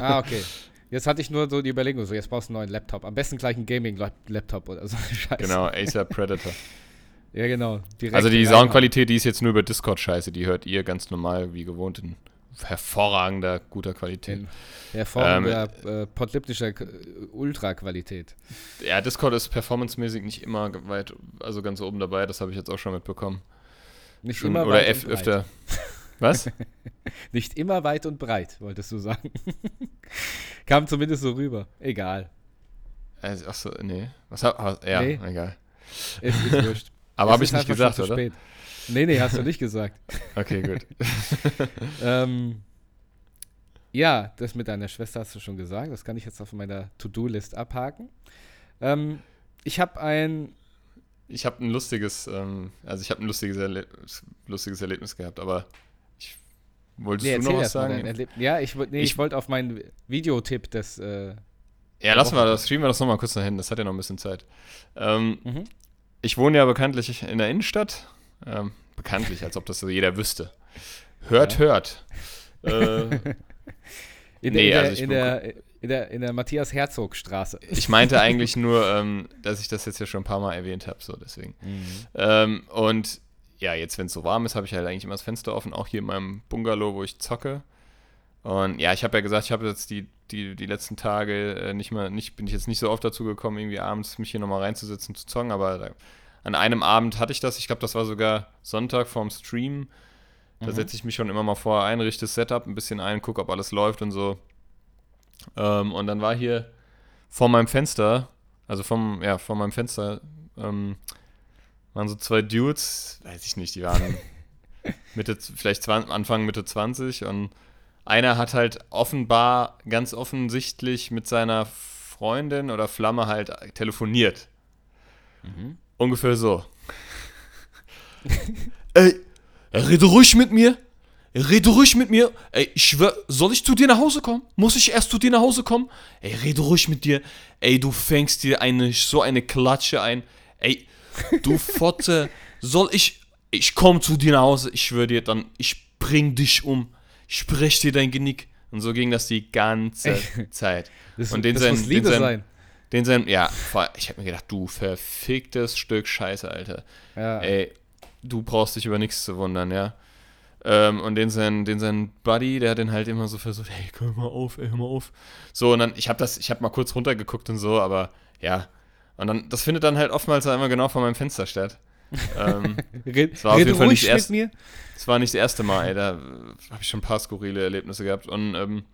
Ah, okay. Jetzt hatte ich nur so die Überlegung, so jetzt brauchst du einen neuen Laptop. Am besten gleich einen Gaming-Laptop oder so. Scheiße. genau, Acer Predator. Ja, genau. Also die. Soundqualität, die ist jetzt nur über Discord scheiße. Die hört ihr ganz normal, wie gewohnt, in hervorragender, guter Qualität. In hervorragender Ähm, äh, podliptischer Ultra-Qualität. Ja, Discord ist performancemäßig nicht immer weit, also ganz oben dabei. Das habe ich jetzt auch schon mitbekommen. Nicht Schon, immer oder weit öf und breit. öfter. Was? Nicht immer weit und breit, wolltest du sagen. Kam zumindest so rüber. Egal. Also, achso, nee. Was hab, ah, ja, Nee. egal. Es ist wurscht. Aber habe ich nicht gesagt, oder? spät. Nee, nee, hast du nicht gesagt. Okay, gut. ähm, ja, das mit deiner Schwester hast du schon gesagt. Das kann ich jetzt auf meiner To-Do-List abhaken. Ähm, ich habe ein. Ich habe ein lustiges, ähm, also ich habe ein lustiges, Erle lustiges Erlebnis gehabt, aber ich wolltest Nee, du noch was sagen? ja, ich, nee, Ich- ich wollte auf meinen Videotipp des. Äh, Ja, lassen wir das, schieben wir das nochmal kurz nach hinten, das hat ja noch ein bisschen Zeit. Ähm, Mhm. Ich wohne ja bekanntlich in der Innenstadt. Ähm, bekanntlich, als ob das so jeder wüsste. Hört, Ja. hört. Äh, in, Nee, der, also in, der, in der in der Matthias Herzog Straße. ich meinte eigentlich nur, ähm, dass ich das jetzt ja schon ein paar Mal erwähnt habe, so deswegen. Mhm. Ähm, und ja, jetzt, wenn es so warm ist, habe ich halt eigentlich immer das Fenster offen, auch hier in meinem Bungalow, wo ich zocke. Und ja, ich habe ja gesagt, ich habe jetzt die, die, die letzten Tage äh, nicht mal, nicht, bin ich jetzt nicht so oft dazu gekommen, irgendwie abends mich hier nochmal reinzusetzen zu zocken, aber da, an einem Abend hatte ich das. Ich glaube, das war sogar Sonntag vorm Stream. Da Mhm. setze ich mich schon immer mal vor, einrichte das Setup ein bisschen ein, gucke, ob alles läuft und so. Ähm, und dann war hier vor meinem Fenster, also vom, ja, vor meinem Fenster, ähm, waren so zwei Dudes, weiß ich nicht, die waren Mitte, vielleicht 20, Anfang, Mitte 20 und einer hat halt offenbar, ganz offensichtlich mit seiner Freundin oder Flamme halt telefoniert. Mhm. Ungefähr so. Ey, rede ruhig mit mir. Rede ruhig mit mir. Ey, ich schwör, soll ich zu dir nach Hause kommen? Muss ich erst zu dir nach Hause kommen? Ey, rede ruhig mit dir. Ey, du fängst dir eine, so eine Klatsche ein. Ey, du Fotze, soll ich, ich komm zu dir nach Hause, ich schwör dir dann, ich bring dich um. Ich brech dir dein Genick. Und so ging das die ganze Zeit. Das, Und den das sein- muss den Liebe sein- sein. Den sein, ja, ich hab mir gedacht, du verficktes Stück Scheiße, Alter. Ja. Ey, du brauchst dich über nichts zu wundern, ja. Ähm, und den sein, den sein Buddy, der hat den halt immer so versucht, hey, hör mal auf, ey, hör mal auf. So, und dann, ich hab das, ich hab mal kurz runtergeguckt und so, aber ja. Und dann, das findet dann halt oftmals einmal genau vor meinem Fenster statt. Ähm, Red, war ruhig nicht mit erst- mir. das war nicht das erste Mal, ey, da habe ich schon ein paar skurrile Erlebnisse gehabt. Und ähm,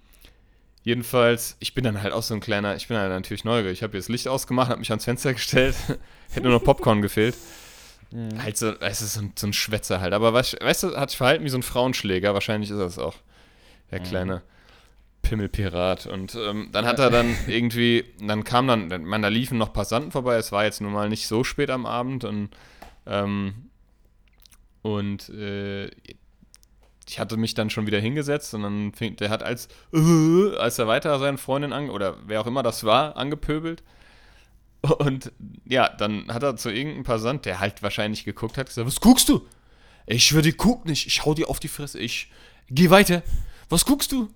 jedenfalls, ich bin dann halt auch so ein kleiner, ich bin halt natürlich neugierig. Ich habe das Licht ausgemacht, habe mich ans Fenster gestellt, hätte nur noch Popcorn gefehlt. Mhm. Halt so, es ist so ein, so ein Schwätzer halt. Aber weißt, weißt du, hat sich verhalten wie so ein Frauenschläger. Wahrscheinlich ist es auch. Der Mhm. kleine Pimmelpirat. Und ähm, dann hat er dann irgendwie, dann kam dann, man, da liefen noch Passanten vorbei. Es war jetzt nun mal nicht so spät am Abend. Und, ähm, und äh, ich hatte mich dann schon wieder hingesetzt und dann fing, der hat als, äh, als er weiter seine Freundin an, oder wer auch immer das war, angepöbelt. Und ja, dann hat er zu irgendeinem Passant, der halt wahrscheinlich geguckt hat, gesagt, was guckst du? Ich dir, guck nicht, ich hau dir auf die Fresse, ich geh weiter. Was guckst du?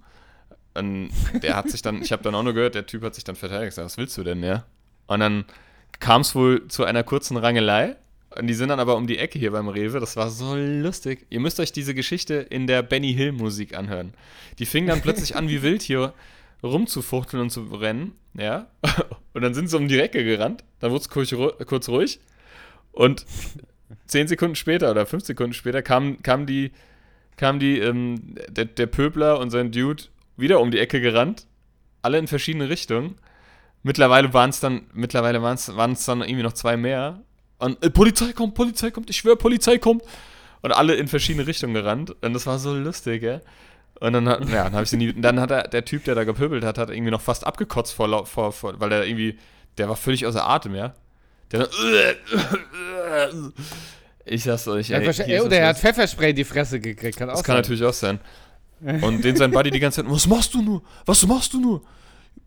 Und der hat sich dann, ich habe dann auch nur gehört, der Typ hat sich dann verteidigt, gesagt, was willst du denn, ja? Und dann kam es wohl zu einer kurzen Rangelei. Und die sind dann aber um die Ecke hier beim Rewe. Das war so lustig. Ihr müsst euch diese Geschichte in der Benny Hill Musik anhören. Die fingen dann plötzlich an, wie wild hier rumzufuchteln und zu rennen. Ja. Und dann sind sie um die Ecke gerannt. Dann wurde es kurz, kurz ruhig. Und zehn Sekunden später oder fünf Sekunden später kamen kam die, kam die, ähm, der, der Pöbler und sein Dude wieder um die Ecke gerannt. Alle in verschiedene Richtungen. Mittlerweile waren es dann, mittlerweile waren es dann irgendwie noch zwei mehr. Und äh, Polizei kommt, Polizei kommt, ich schwöre, Polizei kommt. Und alle in verschiedene Richtungen gerannt. Und das war so lustig, ja. Und dann hat, ja, dann habe ich sie nie, dann hat er, der Typ, der da gepöbelt hat, hat irgendwie noch fast abgekotzt vor, vor, vor weil der irgendwie, der war völlig außer Atem, ja. Der dann, ich sag's euch, Er ey, ist oder er hat. Pfefferspray in die Fresse gekriegt. Kann auch Das kann sein. natürlich auch sein. Und den sein Buddy die ganze Zeit, was machst du nur? Was machst du nur?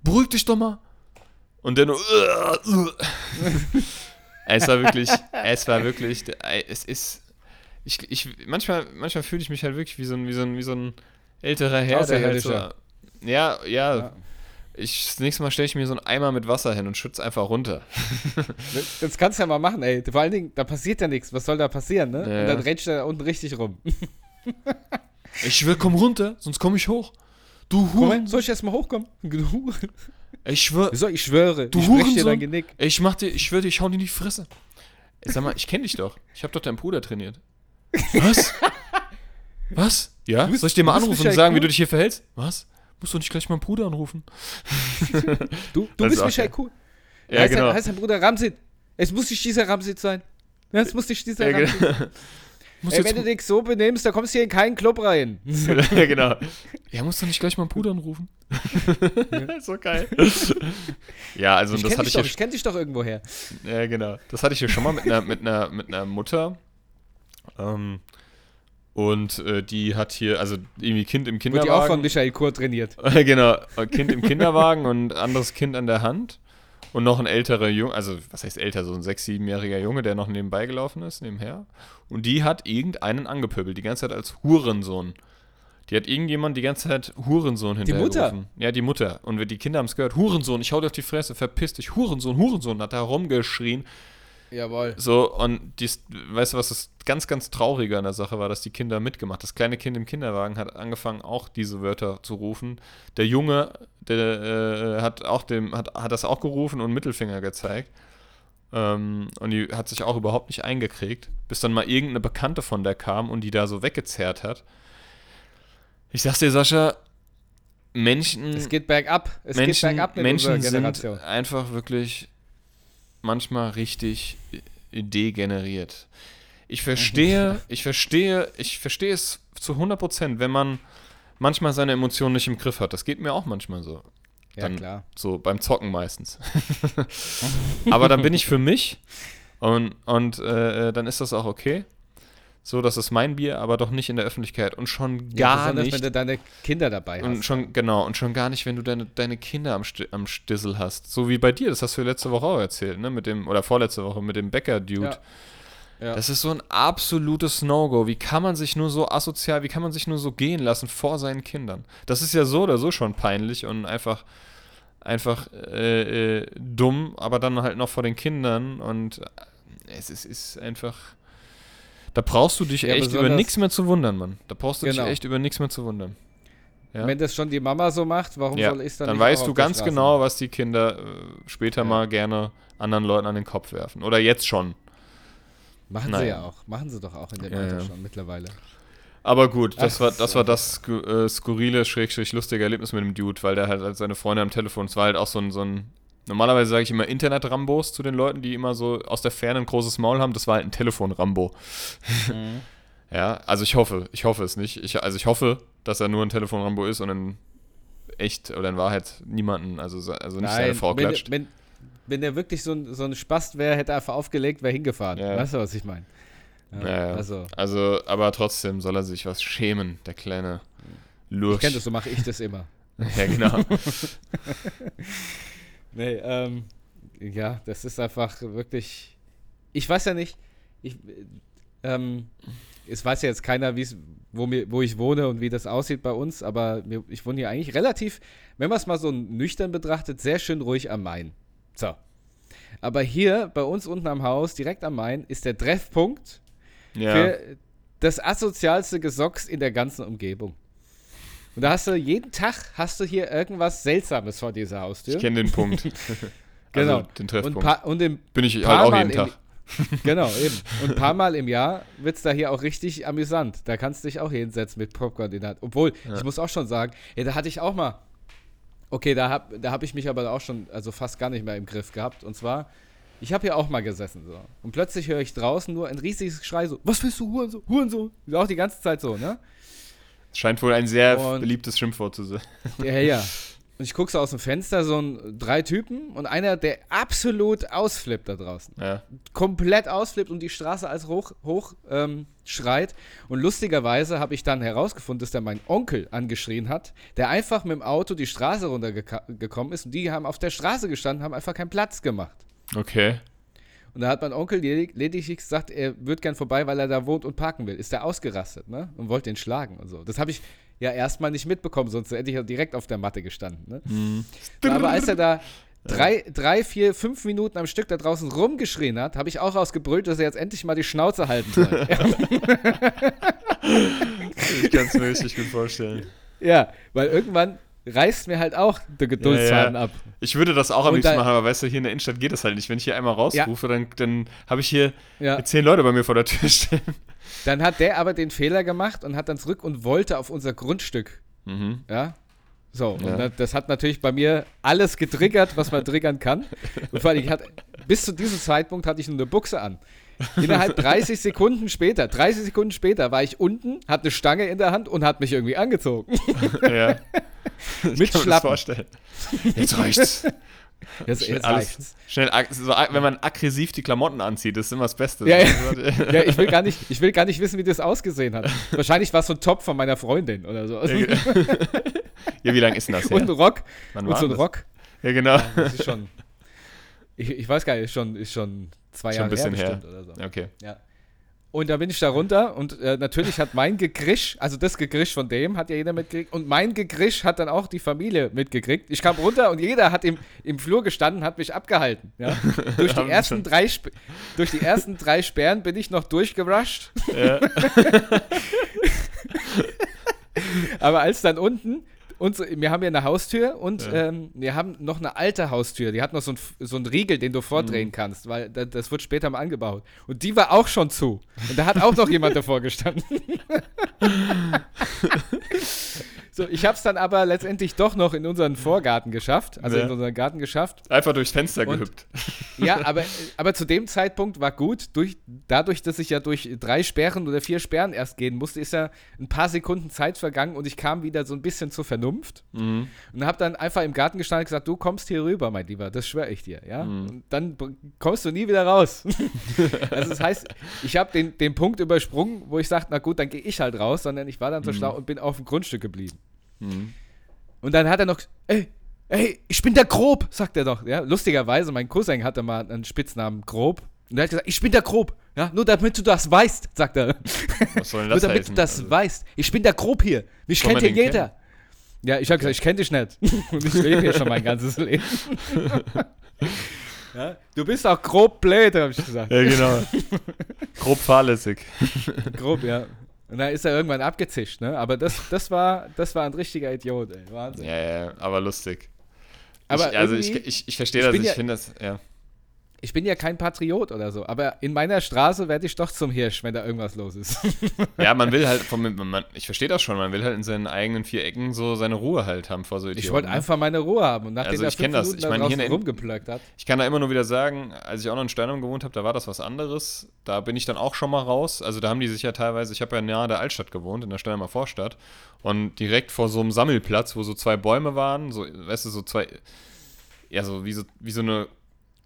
beruhig dich doch mal. Und dann nur, es war wirklich, es war wirklich, es ist, ich, ich, manchmal, manchmal fühle ich mich halt wirklich wie so ein, wie so ein, wie so ein älterer Herr, der halt so, ja, ja, ja. Ich, das nächste Mal stelle ich mir so einen Eimer mit Wasser hin und schütze einfach runter. das kannst du ja mal machen, ey. Vor allen Dingen, da passiert ja nichts. Was soll da passieren, ne? Ja. Und dann rennt er da unten richtig rum. ich schwör, komm runter, sonst komme ich hoch. Du Huren. Soll ich erstmal hochkommen? Ich schwöre. So, ich schwöre. Du ich dir dein Genick. Ich mach dir, ich schwöre dir, ich hau dir in die Fresse. Ey, sag mal, ich kenne dich doch. Ich habe doch deinen Bruder trainiert. Was? Was? Ja? Bist, Soll ich dir mal anrufen und sagen, cool? wie du dich hier verhältst? Was? Musst du nicht gleich meinen Bruder anrufen? du du bist Michael Cool. Ja, heißt, genau. Dein, heißt dein Bruder Ramsit. Es muss nicht dieser Ramsit sein. Es muss nicht dieser ja, Ramsit sein. Ey, wenn du dich so benimmst, dann kommst du hier in keinen Club rein. ja, genau. Ja, musst du nicht gleich meinen Bruder anrufen? ja. so geil. ja, also ich das hatte ich doch, ja. Ich kenne dich doch irgendwoher. Ja, genau. Das hatte ich ja schon mal mit einer, mit einer, mit einer Mutter. Ähm, und äh, die hat hier, also irgendwie Kind im Kinderwagen. Wird die auch von Michael Kur trainiert. genau, Kind im Kinderwagen und anderes Kind an der Hand. Und noch ein älterer Junge, also was heißt älter, so ein sechs-, siebenjähriger Junge, der noch nebenbei gelaufen ist, nebenher. Und die hat irgendeinen angepöbelt, die ganze Zeit als Hurensohn. Die hat irgendjemand die ganze Zeit Hurensohn hinterher Die Mutter? Ja, die Mutter. Und die Kinder haben es gehört. Hurensohn, ich hau dir auf die Fresse, verpiss dich. Hurensohn, Hurensohn, hat da rumgeschrien. Jawohl. So, und dies, weißt du, was das ganz, ganz Traurige an der Sache war, dass die Kinder mitgemacht. Das kleine Kind im Kinderwagen hat angefangen, auch diese Wörter zu rufen. Der Junge, der äh, hat auch dem, hat, hat das auch gerufen und Mittelfinger gezeigt. Ähm, und die hat sich auch überhaupt nicht eingekriegt, bis dann mal irgendeine Bekannte von der kam und die da so weggezerrt hat. Ich sag's dir, Sascha, Menschen. Es geht bergab. Es Menschen, geht bergab mit Menschen sind einfach wirklich manchmal richtig degeneriert. Ich verstehe, ich verstehe, ich verstehe es zu 100% wenn man manchmal seine Emotionen nicht im Griff hat. Das geht mir auch manchmal so. Dann, ja, klar. So beim Zocken meistens. Aber dann bin ich für mich und, und äh, dann ist das auch okay. So, das ist mein Bier, aber doch nicht in der Öffentlichkeit und schon gar ja, nicht. wenn du deine Kinder dabei und hast. Schon, genau, und schon gar nicht, wenn du deine, deine Kinder am, St am Stissel hast. So wie bei dir, das hast du letzte Woche auch erzählt, ne? Mit dem, oder vorletzte Woche mit dem Bäcker-Dude. Ja. Ja. Das ist so ein absolutes No-Go. Wie kann man sich nur so asozial, wie kann man sich nur so gehen lassen vor seinen Kindern? Das ist ja so oder so schon peinlich und einfach, einfach äh, äh, dumm, aber dann halt noch vor den Kindern und es ist, ist einfach da brauchst du dich ja, echt über nichts mehr zu wundern, Mann. Da brauchst du genau. dich echt über nichts mehr zu wundern. Ja? Wenn das schon die Mama so macht, warum ja. soll ich dann Dann weißt du ganz genau, was die Kinder äh, später mal gerne anderen Leuten an den Kopf werfen. Oder jetzt schon. Machen Nein. sie ja auch. Machen sie doch auch in dem Alter schon mittlerweile. Aber gut, das Ach, war das, war das äh, skurrile, schrägstrich lustige Erlebnis mit dem Dude, weil der halt seine Freunde am Telefon, es war halt auch so ein, so ein Normalerweise sage ich immer Internet-Rambos zu den Leuten, die immer so aus der Ferne ein großes Maul haben. Das war halt ein Telefon-Rambo. Mhm. ja, also ich hoffe, ich hoffe es nicht. Ich, also ich hoffe, dass er nur ein Telefon-Rambo ist und in echt oder in Wahrheit niemanden, also, also nicht Nein, seine Frau klatscht. Wenn, wenn der wirklich so ein, so ein Spast wäre, hätte er einfach aufgelegt, wäre hingefahren. Ja. Weißt du, was ich meine? Ja, ja, also. also, aber trotzdem soll er sich was schämen, der kleine Lurch. Ich kenne das, so mache ich das immer. ja, genau. Nee, ähm, ja, das ist einfach wirklich. Ich weiß ja nicht, ich, ähm, es weiß ja jetzt keiner, wo, mir, wo ich wohne und wie das aussieht bei uns, aber mir, ich wohne hier eigentlich relativ, wenn man es mal so nüchtern betrachtet, sehr schön ruhig am Main. So. Aber hier bei uns unten am Haus, direkt am Main, ist der Treffpunkt ja. für das asozialste Gesocks in der ganzen Umgebung. Und da hast du jeden Tag hast du hier irgendwas Seltsames vor dieser Haustür. Ich kenne den Punkt. genau. Also den Treffpunkt. Und, und Bin ich halt auch jeden Tag. genau, eben. Und ein paar Mal im Jahr wird es da hier auch richtig amüsant. Da kannst du dich auch hinsetzen mit Popcorn in der Hand. Obwohl, ja. ich muss auch schon sagen, ja, da hatte ich auch mal. Okay, da habe da hab ich mich aber auch schon, also fast gar nicht mehr im Griff gehabt. Und zwar, ich habe hier auch mal gesessen so. Und plötzlich höre ich draußen nur ein riesiges Schrei so, was willst du, Hurensohn, Hurensohn? Auch die ganze Zeit so, ne? Scheint wohl ein sehr und, beliebtes Schimpfwort zu sein. Ja, ja. Und ich gucke so aus dem Fenster, so ein, drei Typen und einer, der absolut ausflippt da draußen. Ja. Komplett ausflippt und die Straße als hoch, hoch ähm, schreit. Und lustigerweise habe ich dann herausgefunden, dass der mein Onkel angeschrien hat, der einfach mit dem Auto die Straße runtergekommen ist und die haben auf der Straße gestanden, haben einfach keinen Platz gemacht. Okay. Und da hat mein Onkel lediglich gesagt, er würde gern vorbei, weil er da wohnt und parken will. Ist der ausgerastet, ne? Und wollte ihn schlagen und so. Das habe ich ja erstmal nicht mitbekommen, sonst hätte ich ja direkt auf der Matte gestanden. Ne? Mhm. Aber als er da drei, drei, vier, fünf Minuten am Stück da draußen rumgeschrien hat, habe ich auch rausgebrüllt, dass er jetzt endlich mal die Schnauze halten soll. ich kann es mir richtig gut vorstellen. Ja, weil irgendwann reißt mir halt auch der Geduldsfaden ja, ja. ab. Ich würde das auch am liebsten machen, aber weißt du, hier in der Innenstadt geht das halt nicht. Wenn ich hier einmal rausrufe, ja. dann, dann habe ich hier zehn Leute bei mir vor der Tür stehen. Dann hat der aber den Fehler gemacht und hat dann zurück und wollte auf unser Grundstück. Mhm. Ja. So, und das hat natürlich bei mir alles getriggert, was man triggern kann. Und vor allem, ich hatte, bis zu diesem Zeitpunkt hatte ich nur eine Buchse an. Innerhalb 30 Sekunden später, 30 Sekunden später war ich unten, hatte eine Stange in der Hand und hat mich irgendwie angezogen. Ja. Mit kann Schlappen. das vorstellen. Jetzt reicht's. Das schnell, alles, schnell so, wenn man aggressiv die Klamotten anzieht, das ist immer das Beste. Ja, ja. ja, ich, will gar nicht, ich will gar nicht wissen, wie das ausgesehen hat. Wahrscheinlich war es so ein Top von meiner Freundin oder so. Ja, wie lange ist denn das? Her? Und ein Rock. Wann und so ein das? Rock. Ja, genau. Ja, das ist schon. Ich, ich, weiß gar nicht, ist schon, ist schon zwei schon Jahre ein bisschen her, her. oder so. Okay. Ja. Und da bin ich da runter und äh, natürlich hat mein Gegrisch, also das Gegrisch von dem hat ja jeder mitgekriegt und mein Gegrisch hat dann auch die Familie mitgekriegt. Ich kam runter und jeder hat im, im Flur gestanden, hat mich abgehalten. Ja? durch, die ersten drei durch die ersten drei Sperren bin ich noch durchgerusht. Ja. Aber als dann unten und so, wir haben ja eine Haustür und ja. ähm, wir haben noch eine alte Haustür. Die hat noch so, ein, so einen Riegel, den du vordrehen mhm. kannst, weil das, das, wird später mal angebaut. Und die war auch schon zu. Und da hat auch noch jemand davor gestanden. So, ich habe es dann aber letztendlich doch noch in unseren Vorgarten geschafft, also ja. in unseren Garten geschafft. Einfach durchs Fenster und, gehüpft. Ja, aber, aber zu dem Zeitpunkt war gut, durch, dadurch, dass ich ja durch drei Sperren oder vier Sperren erst gehen musste, ist ja ein paar Sekunden Zeit vergangen und ich kam wieder so ein bisschen zur Vernunft mhm. und habe dann einfach im Garten gestanden und gesagt, du kommst hier rüber, mein Lieber, das schwöre ich dir, ja. Mhm. Und dann kommst du nie wieder raus. also das heißt, ich habe den, den Punkt übersprungen, wo ich sagte, na gut, dann gehe ich halt raus, sondern ich war dann so mhm. schlau und bin auf dem Grundstück geblieben. Mhm. Und dann hat er noch, ey, ey, ich bin der Grob, sagt er doch. Ja, lustigerweise, mein Cousin hatte mal einen Spitznamen Grob. Und er hat gesagt, ich bin der Grob. Ja, nur damit du das weißt, sagt er. Was soll denn das Nur damit heißen? du das also, weißt. Ich bin der Grob hier. Mich kennt hier jeder. Kennen? Ja, ich habe gesagt, ich kenne dich nicht. Und ich lebe hier schon mein ganzes Leben. ja, du bist auch grob blöd, habe ich gesagt. Ja, genau. grob fahrlässig. grob, ja. Und dann ist er irgendwann abgezischt, ne? Aber das, das, war, das war ein richtiger Idiot, ey. Wahnsinn. Ja, ja, aber lustig. Aber ich, also ich, ich, ich verstehe das, ich ja, finde das, ja ich bin ja kein Patriot oder so, aber in meiner Straße werde ich doch zum Hirsch, wenn da irgendwas los ist. ja, man will halt, vom, man, ich verstehe das schon, man will halt in seinen eigenen vier Ecken so seine Ruhe halt haben vor so Idioten. Ich wollte ne? einfach meine Ruhe haben und nachdem also ich kenne das, ich meine hier rumgeplöckt hat. Ich kann da immer nur wieder sagen, als ich auch noch in Steinum gewohnt habe, da war das was anderes. Da bin ich dann auch schon mal raus. Also da haben die sich ja teilweise, ich habe ja nahe der Altstadt gewohnt, in der Steinumer Vorstadt und direkt vor so einem Sammelplatz, wo so zwei Bäume waren, so, weißt du, so zwei, ja, so wie so, wie so eine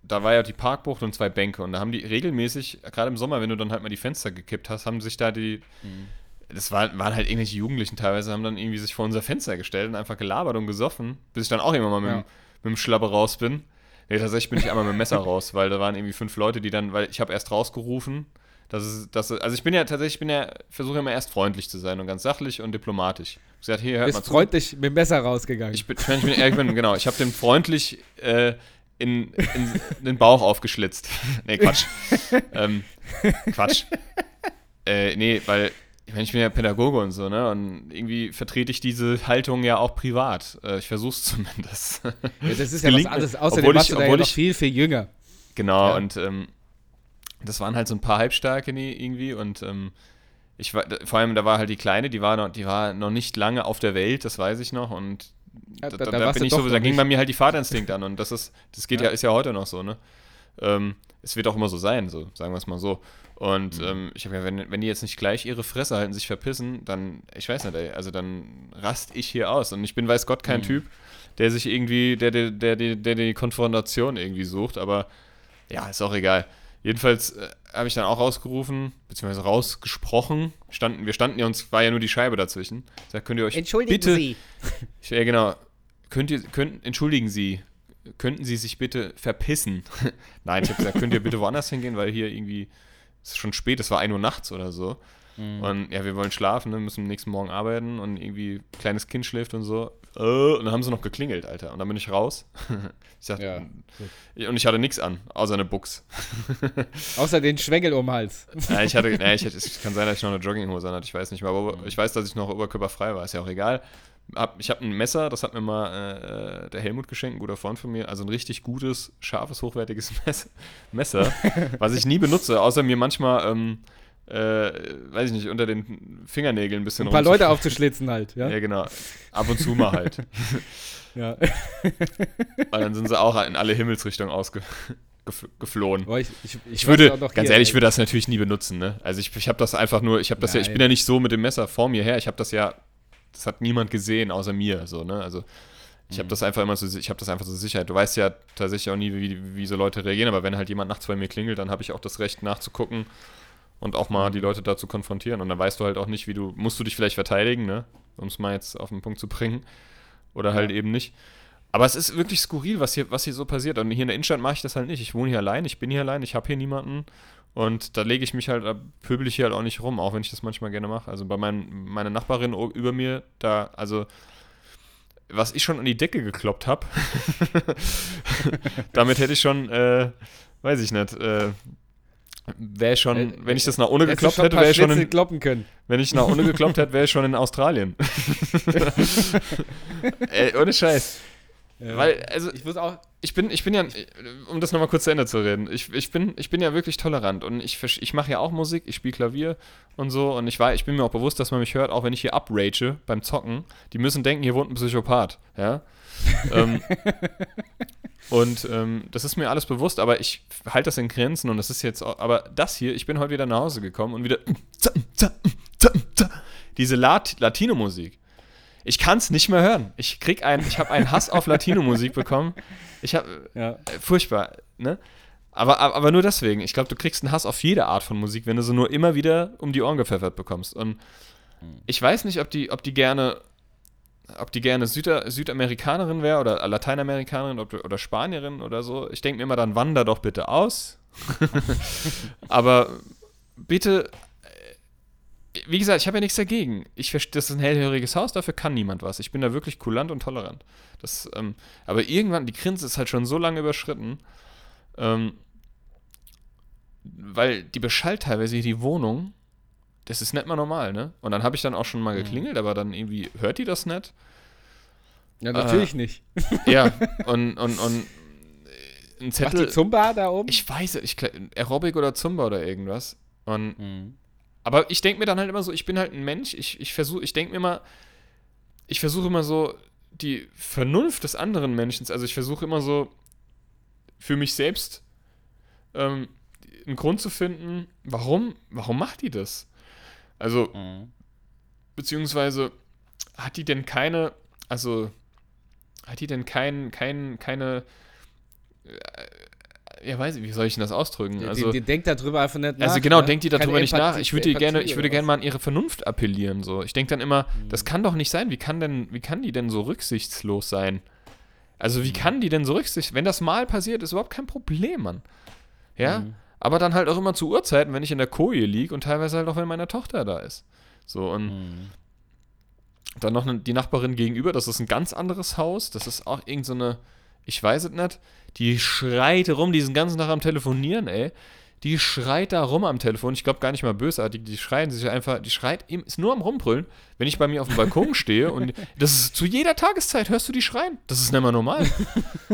da war ja die Parkbucht und zwei Bänke und da haben die regelmäßig, gerade im Sommer, wenn du dann halt mal die Fenster gekippt hast, haben sich da die, mhm. das war, waren halt irgendwelche Jugendlichen teilweise, haben dann irgendwie sich vor unser Fenster gestellt und einfach gelabert und gesoffen, bis ich dann auch immer mal mit, ja. mit dem Schlabber raus bin. Nee, tatsächlich bin ich einmal mit dem Messer raus, weil da waren irgendwie fünf Leute, die dann, weil ich habe erst rausgerufen, dass es, dass es, also ich bin ja tatsächlich, ich bin ja, versuche immer erst freundlich zu sein und ganz sachlich und diplomatisch. Ich gesagt, hier, hört Bist mal zu. freundlich mit dem Messer rausgegangen. Ich bin, ich bin, ich bin genau, ich habe den freundlich äh, in, in, in den Bauch aufgeschlitzt. nee, Quatsch. ähm, Quatsch. Äh, nee, weil ich, meine, ich bin ja Pädagoge und so, ne? Und irgendwie vertrete ich diese Haltung ja auch privat. Äh, ich versuche es zumindest. Ja, das ist ja was anderes. Außerdem warst ich, du da ja noch viel, viel jünger. Genau, ja. und ähm, das waren halt so ein paar Halbstarke irgendwie und ähm, ich war, vor allem da war halt die Kleine, die war noch, die war noch nicht lange auf der Welt, das weiß ich noch und ja, da, da, da, bin ich so, da ging bei mir halt die Vaterinstinkt an und das ist, das geht ja, ja ist ja heute noch so, ne? Ähm, es wird auch immer so sein, so, sagen wir es mal so. Und mhm. ähm, ich habe ja, wenn, wenn die jetzt nicht gleich ihre Fresse halten, sich verpissen, dann, ich weiß nicht, ey, also dann rast ich hier aus. Und ich bin, weiß Gott, kein mhm. Typ, der sich irgendwie, der, der, der, der, der die Konfrontation irgendwie sucht, aber ja, ist auch egal. Jedenfalls äh, habe ich dann auch rausgerufen, beziehungsweise rausgesprochen. Standen, wir standen ja, uns war ja nur die Scheibe dazwischen. Sag, könnt ihr euch Entschuldigen bitte, Sie. Ich, ja, genau. Könnt ihr, könnt, entschuldigen Sie, könnten Sie sich bitte verpissen? Nein, ich habe gesagt, könnt ihr bitte woanders hingehen, weil hier irgendwie, es ist schon spät, es war 1 Uhr nachts oder so. Mhm. Und ja, wir wollen schlafen, ne, müssen am nächsten Morgen arbeiten und irgendwie ein kleines Kind schläft und so. Äh, und dann haben sie noch geklingelt, Alter. Und dann bin ich raus. ich sag, Ja. und ich hatte nichts an, außer eine Buchs. Außer den Schwengel um den Hals. ja, ich hatte, ja, ich es kann sein, dass ich noch eine Jogginghose hatte, ich weiß nicht mehr, aber ich weiß, dass ich noch oberkörperfrei war, ist ja auch egal. Hab, ich habe ein Messer, das hat mir mal äh, der Helmut geschenkt, ein guter Freund von mir, also ein richtig gutes, scharfes, hochwertiges Mess Messer, was ich nie benutze, außer mir manchmal, ähm, äh, weiß ich nicht, unter den Fingernägeln ein bisschen Ein paar Leute aufzuschlitzen halt, ja? Ja, genau. Ab und zu mal halt. Ja. Weil dann sind sie auch in alle Himmelsrichtungen ausgeflohen. Boah, ich, ich, Ich würde, ganz hier, ehrlich, ich würde das natürlich nie benutzen, ne? Also ich, ich habe das einfach nur, ich habe das ja, ich Nein. bin ja nicht so mit dem Messer vor mir her, ich habe das ja, das hat niemand gesehen, außer mir, so, ne? Also ich Mhm. habe das einfach immer so, ich habe das einfach zur Sicherheit. Du weißt ja tatsächlich auch nie, wie, wie so Leute reagieren, aber wenn halt jemand nachts bei mir klingelt, dann habe ich auch das Recht nachzugucken und auch mal die. Leute dazu konfrontieren. Und dann weißt du halt auch nicht, wie du, musst du dich vielleicht verteidigen, ne? Um es mal jetzt auf den Punkt zu bringen. Oder halt eben nicht. Aber es ist wirklich skurril, was hier, was hier so passiert. Und hier in der Innenstadt mache ich das halt nicht. Ich wohne hier allein, ich bin hier allein, ich habe hier niemanden. Und da lege ich mich halt, da pöbel ich hier halt auch nicht rum, auch wenn ich das manchmal gerne mache. Also bei meinen, meiner Nachbarin über mir, da, also was ich schon an die Decke gekloppt habe, damit hätte ich schon, äh, weiß ich nicht, äh, wäre schon, Äh, wenn ich das nach ohne Hättest gekloppt hätte, wäre ich schon in, kloppen können. wenn ich nach ohne gekloppt hätte, wäre ich schon in Australien. Ey, ohne Scheiß. Ja. Weil, also, ich muss auch. ich bin, ich bin ja, um das nochmal kurz zu Ende zu reden, ich, ich, bin, ich bin ja wirklich tolerant und ich, ich mache ja auch Musik, ich spiele Klavier und so und ich, war, ich bin mir auch bewusst, dass man mich hört, auch wenn ich hier uprage beim Zocken. Die müssen denken, hier wohnt ein Psychopath, ja. ähm, und ähm, das ist mir alles bewusst, aber ich halte das in Grenzen und das ist jetzt, auch, aber das hier, ich bin heute wieder nach Hause gekommen und wieder diese Lat Latino-Musik. Ich kann es nicht mehr hören. Ich krieg einen, ich habe einen Hass auf Latino-Musik bekommen. Ich habe Ja. äh, furchtbar, ne? Aber, aber, nur deswegen. Ich glaube, du kriegst einen Hass auf jede Art von Musik, wenn du sie nur immer wieder um die Ohren gepfeffert bekommst. Und ich weiß nicht, ob die, ob die gerne, ob die gerne Süda Südamerikanerin wäre oder Lateinamerikanerin oder Spanierin oder so. Ich denke mir immer, dann wander doch bitte aus. aber bitte, äh, wie gesagt, ich habe ja nichts dagegen. Ich das ist ein hellhöriges Haus, dafür kann niemand was. Ich bin da wirklich kulant und tolerant. Das, ähm, aber irgendwann, die Grenze ist halt schon so lange überschritten, ähm, weil die beschallt teilweise die Wohnung. Das ist nicht mal normal, ne? Und dann habe ich dann auch schon mal Mhm. geklingelt, aber dann irgendwie hört die das nicht. Ja, natürlich nicht. Ja, und, und, und äh, ein Macht Zettel. die Zumba da oben? Ich weiß es, Aerobic oder Zumba oder irgendwas. Und Mhm. aber ich denke mir dann halt immer so, ich bin halt ein Mensch, ich, ich versuche, ich denke mir immer, ich versuche immer so die Vernunft des anderen Menschen, also ich versuche immer so für mich selbst ähm, einen Grund zu finden, warum, warum macht die das? Also, Mhm. beziehungsweise hat die denn keine, also hat die denn kein, kein, keine, äh, ja weiß ich, wie soll ich denn das ausdrücken? Die, Also, die, die denkt darüber einfach nicht nach. also genau, ne? denkt die darüber Keine nicht Empathie- nach. Ich würde gerne, ich würde gerne mal an ihre Vernunft appellieren. So, ich denke dann immer, Mhm. das kann doch nicht sein. Wie kann denn, wie kann die denn so rücksichtslos sein? Also wie Mhm. kann die denn so rücksichtslos? Wenn das mal passiert, ist überhaupt kein Problem, Mann. Ja, Mhm. Aber dann halt auch immer zu Uhrzeiten, wenn ich in der Koje liege und teilweise halt auch, wenn meine Tochter da ist. So und Mhm. dann noch ne- die Nachbarin gegenüber, das ist ein ganz anderes Haus. Das ist auch irgend so eine, ich weiß es nicht, die schreit rum, die ist den ganzen Tag am Telefonieren, ey. Die schreit da rum am Telefon. Ich glaube gar nicht mal bösartig. Die schreien sich einfach, die schreit, ist nur am Rumbrüllen. Wenn ich bei mir auf dem Balkon stehe und das ist zu jeder Tageszeit hörst du die schreien. Das ist nicht mal normal.